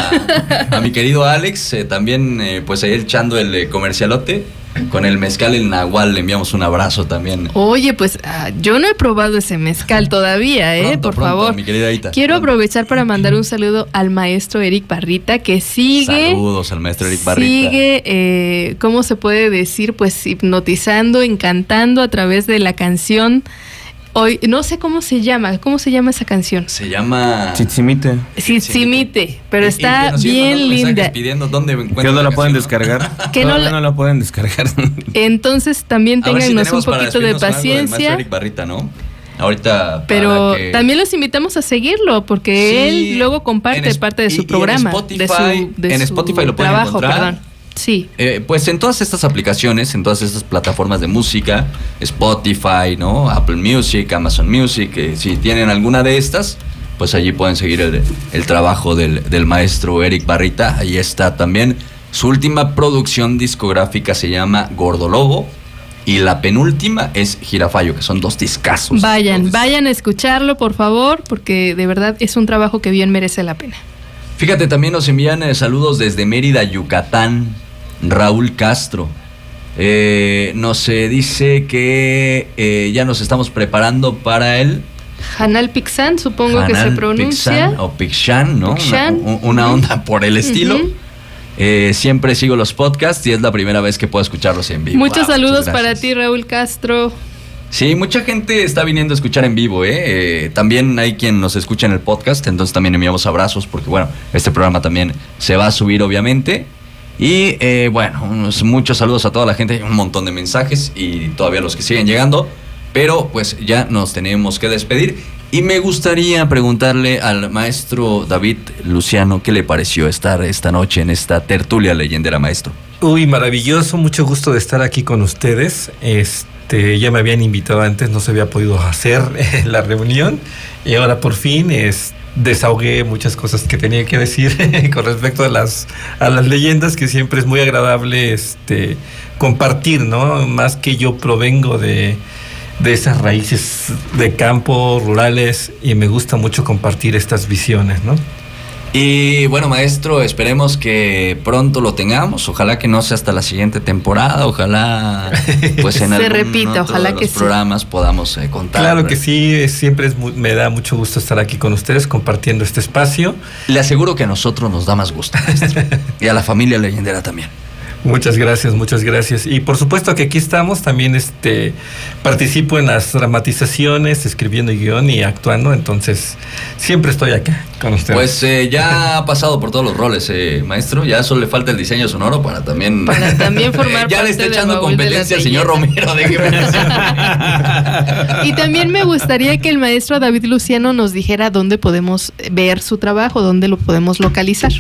a mi querido Alex, eh, también eh, pues ahí echando el eh, comercialote con el mezcal el Nahual, le enviamos un abrazo también. Oye, pues ah, yo no he probado ese mezcal todavía, ¿eh? Pronto, Por pronto, favor. mi querida Aita. Quiero Pronto. aprovechar para mandar un saludo al maestro Eric Barrita, que sigue. Saludos al maestro Eric Barrita. Sigue, eh, ¿cómo se puede decir? Pues hipnotizando, encantando a través de la canción. Hoy, no sé cómo se llama, ¿cómo se llama esa canción? Se llama... Chichimite. Simite, pero Y- y está bien linda. Pidiendo dónde (laughs) ¿Que no la pueden descargar? Que no la- no la pueden descargar. (laughs) Entonces también ver si téngannos un poquito de algo paciencia. Eric Barrita, ¿no? Ahorita. Pero que- también los invitamos a seguirlo porque Sí, él luego comparte parte de y- su y en programa, Spotify- de su, de en su Spotify lo pueden trabajo, encontrar. perdón. Sí. Eh, pues en todas estas aplicaciones, en todas estas plataformas de música, Spotify, ¿no? Apple Music, Amazon Music, eh, si tienen alguna de estas, pues allí pueden seguir el, el trabajo del, del maestro Eric Barrita. Ahí está también. Su última producción discográfica se llama Gordolobo y la penúltima es Girafallo, que son dos discazos. Vayan, vayan a escucharlo, por favor, porque de verdad es un trabajo que bien merece la pena. Fíjate, también nos envían eh, saludos desde Mérida, Yucatán, Raúl Castro. Eh, nos eh, dice que eh, ya nos estamos preparando para el Hanal Pixan, supongo que se pronuncia. Pixan o Pixan, ¿no? Pixan. Una, un- una onda por el estilo. Eh, siempre sigo los podcasts y es la primera vez que puedo escucharlos en vivo. Muchos Ah, saludos para ti, Raúl Castro. Sí, mucha gente está viniendo a escuchar en vivo, ¿eh? Eh, También hay quien nos escucha en el podcast, entonces también enviamos abrazos porque, bueno, este programa también se va a subir, obviamente. Y, eh, bueno, unos- muchos saludos a toda la gente, un montón de mensajes y todavía los que siguen llegando, pero pues ya nos tenemos que despedir. Y me gustaría preguntarle al maestro David Luciano qué le pareció estar esta noche en esta tertulia leyendera, maestro. Uy, maravilloso, mucho gusto de estar aquí con ustedes. Este, ya me habían invitado antes, no se había podido hacer (laughs) la reunión y ahora por fin es, desahogué muchas cosas que tenía que decir (laughs) con respecto a las a las leyendas que siempre es muy agradable este compartir, ¿no? Más que yo provengo de de esas raíces de campo, rurales, y me gusta mucho compartir estas visiones, ¿no? Y bueno, maestro, esperemos que pronto lo tengamos. Ojalá que no sea hasta la siguiente temporada. Ojalá, (laughs) pues en Se algún otro ojalá de que los sí. programas podamos eh, contar. Claro que sí, siempre es mu- me da mucho gusto estar aquí con ustedes compartiendo este espacio. Le aseguro que a nosotros nos da más gusto, maestro. (laughs) y a la familia leyendera también. Muchas gracias, muchas gracias. Y por supuesto que aquí estamos, también este participo en las dramatizaciones, escribiendo guion y actuando, entonces siempre estoy acá con ustedes. Pues eh, ya ha pasado por todos los roles, eh, maestro. Ya solo le falta el diseño sonoro para también. Para también formar (laughs) ya le está echando de competencia al señor Romero. déjeme (laughs) Y también me gustaría que el maestro David Luciano nos dijera dónde podemos ver su trabajo, dónde lo podemos localizar.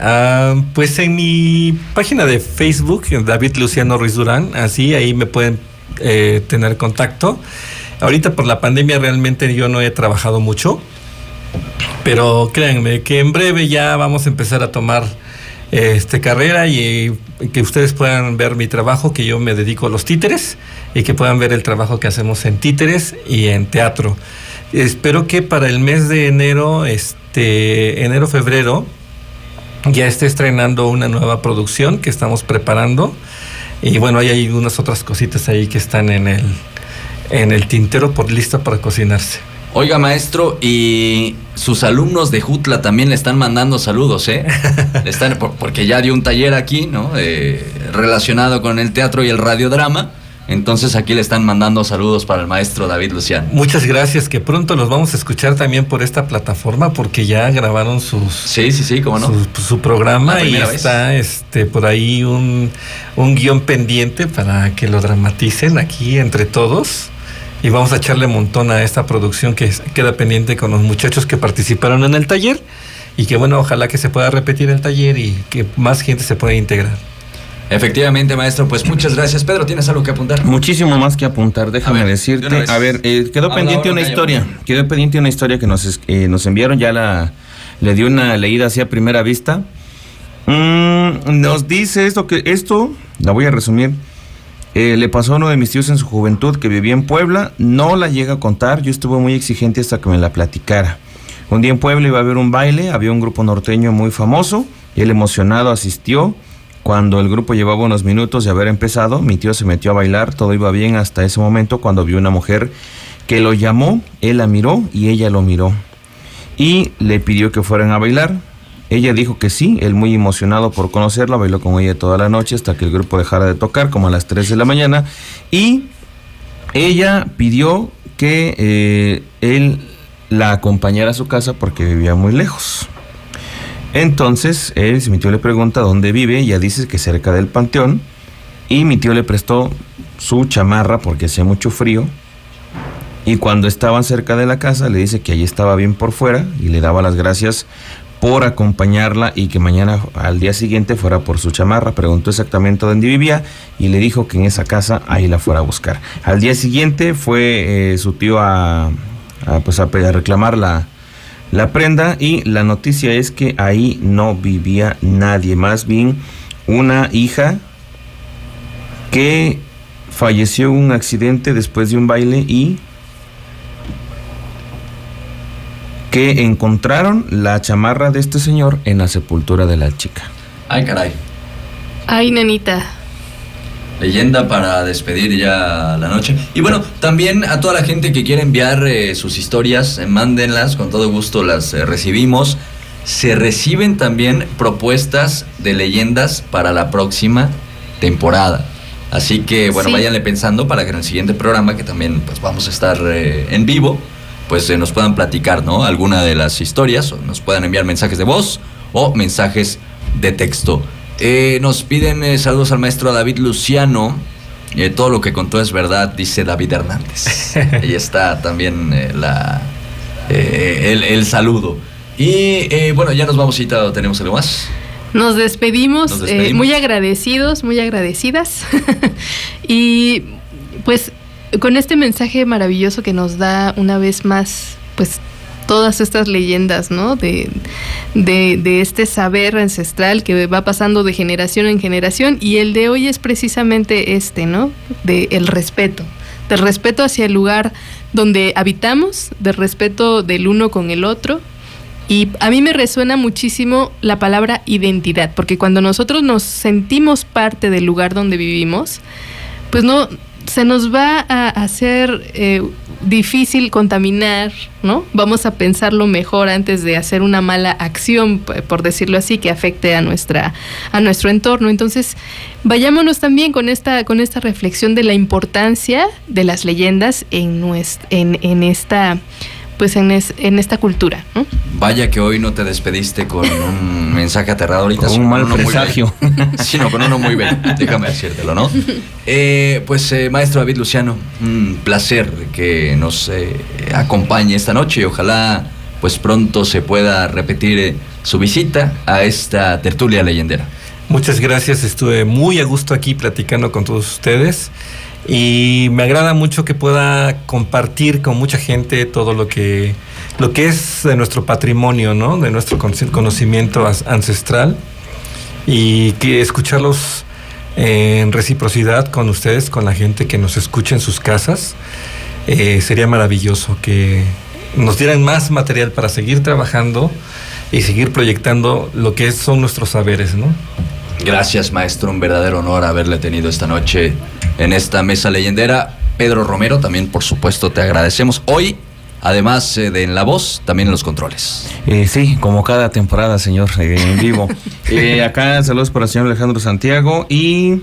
Ah, pues en mi página de Facebook, David Luciano Ruiz Durán, así ahí me pueden eh, tener contacto. Ahorita por la pandemia realmente yo no he trabajado mucho, pero créanme que en breve ya vamos a empezar a tomar este carrera y, y que ustedes puedan ver mi trabajo, que yo me dedico a los títeres y que puedan ver el trabajo que hacemos en títeres y en teatro. Espero que para el mes de enero, este, enero febrero, ya esté estrenando una nueva producción que estamos preparando y bueno hay, hay unas otras cositas ahí que están en el en el tintero por lista para cocinarse. Oiga, maestro, y sus alumnos de Jutla también le están mandando saludos, ¿eh? (laughs) Están, por- porque ya dio un taller aquí, ¿no? Eh, relacionado con el teatro y el radiodrama. Entonces aquí le están mandando saludos para el maestro David Luciano. Muchas gracias, que pronto los vamos a escuchar también por esta plataforma porque ya grabaron sus Sí, sí, sí, cómo no. su, su programa y vez. está este por ahí un, un guion pendiente para que lo dramaticen aquí entre todos. Y vamos a echarle montón a esta producción que queda pendiente con los muchachos que participaron en el taller. Y que bueno, ojalá que se pueda repetir el taller y que más gente se pueda integrar. Efectivamente, maestro, pues muchas gracias. Pedro, ¿tienes algo que apuntar? Muchísimo más que apuntar, déjame A ver, de decirte. A ver, eh, quedó Habla pendiente una historia. Quedó pendiente una historia que nos, eh, nos enviaron, ya la le di una leída así a primera vista. Mm, nos dice esto que esto, la voy a resumir. eh, le pasó a uno de mis tíos en su juventud que vivía en Puebla, no la llega a contar, yo estuve muy exigente hasta que me la platicara. Un día en Puebla iba a haber un baile, había un grupo norteño muy famoso, y él emocionado asistió. Cuando el grupo llevaba unos minutos de haber empezado, mi tío se metió a bailar, todo iba bien hasta ese momento cuando vio una mujer que lo llamó, él la miró y ella lo miró. Y le pidió que fueran a bailar. Ella dijo que sí, él muy emocionado por conocerla, bailó con ella toda la noche hasta que el grupo dejara de tocar, como a las 3 de la mañana. Y ella pidió que eh, él la acompañara a su casa porque vivía muy lejos. Entonces, él, mi tío le pregunta dónde vive, ella dice que cerca del panteón. Y mi tío le prestó su chamarra porque hacía mucho frío. Y cuando estaban cerca de la casa, le dice que allí estaba bien por fuera y le daba las gracias por acompañarla y que mañana al día siguiente fuera por su chamarra. Preguntó exactamente dónde vivía y le dijo que en esa casa ahí la fuera a buscar. Al día siguiente fue eh, su tío a, a, pues a, a la prenda y la noticia es que ahí no vivía nadie, más bien una hija que falleció en un accidente después de un baile y que encontraron la chamarra de este señor en la sepultura de la chica. Ay, caray. Ay, nenita. Leyenda para despedir ya la noche. Y bueno, también a toda la gente que quiere enviar eh, sus historias, eh, mándenlas, con todo gusto las eh, recibimos. Se reciben también propuestas de leyendas para la próxima temporada. Así que bueno, Sí. váyanle pensando para que en el siguiente programa, que también pues vamos a estar en vivo, pues nos puedan platicar, ¿no? Alguna de las historias, o nos puedan enviar mensajes de voz o mensajes de texto. Eh, nos piden eh, saludos al maestro David Luciano. Eh, todo lo que contó es verdad, dice David Hernández. (laughs) Ahí está también eh, la, eh, el, el saludo. Y eh, bueno, ya nos vamos, ¿o tenemos algo más? Nos despedimos, Nos eh, despedimos. muy agradecidos, muy agradecidas. (laughs) y pues con este mensaje maravilloso que nos da una vez más, pues todas estas leyendas, ¿no? De, de, de este saber ancestral que va pasando de generación en generación y el de hoy es precisamente este, ¿no? De el respeto, del respeto hacia el lugar donde habitamos, del respeto del uno con el otro Y a mí me resuena muchísimo la palabra identidad, porque cuando nosotros nos sentimos parte del lugar donde vivimos, pues no se nos va a hacer eh, difícil contaminar, ¿no? Vamos a pensarlo mejor antes de hacer una mala acción, por decirlo así, que afecte a nuestra a nuestro entorno. Entonces, vayámonos también con esta con esta reflexión de la importancia de las leyendas en en, en esta pues en, en esta cultura. Vaya que hoy no te despediste con un (laughs) mensaje aterrador ahorita. Con un mal presagio. (laughs) sino con uno muy bien, déjame decírtelo, ¿no? Eh, pues eh, maestro David Luciano, un placer que nos eh, acompañe esta noche y ojalá pues pronto se pueda repetir su visita a esta tertulia leyendera. Muchas gracias, estuve muy a gusto aquí platicando con todos ustedes y me agrada mucho que pueda compartir con mucha gente todo lo que, lo que es de nuestro patrimonio, ¿no? de nuestro conocimiento ancestral y que escucharlos en reciprocidad con ustedes, con la gente que nos escucha en sus casas. Eh, sería maravilloso que nos dieran más material para seguir trabajando y seguir proyectando lo que son nuestros saberes, ¿no? Gracias, maestro. Un verdadero honor haberle tenido esta noche en esta mesa leyendera. Pedro Romero, también por supuesto te agradecemos. Hoy, además eh, de en la voz, también en los controles. Eh, sí, como cada temporada, señor, eh, en vivo. (laughs) acá saludos para el señor Alejandro Santiago y,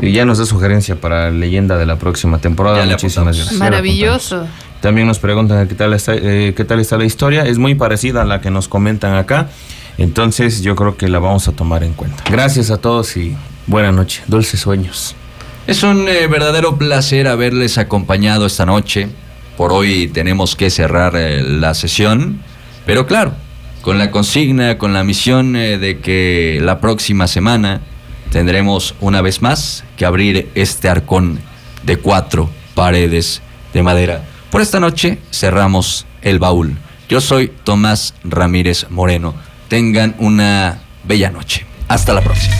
ya nos da sugerencia para la leyenda de la próxima temporada. Muchísimas gracias. Maravilloso. También nos preguntan qué tal, está, qué tal está la historia. Es muy parecida a la que nos comentan acá. Entonces yo creo que la vamos a tomar en cuenta. Gracias a todos y buena noche. Dulces sueños. Es un eh, verdadero placer haberles acompañado esta noche. Por hoy tenemos que cerrar eh, la sesión, pero claro, con la consigna, con la misión eh, de que la próxima semana tendremos una vez más que abrir este arcón de cuatro paredes de madera. Por esta noche cerramos el baúl. Yo soy Tomás Ramírez Moreno tengan una bella noche. Hasta la próxima.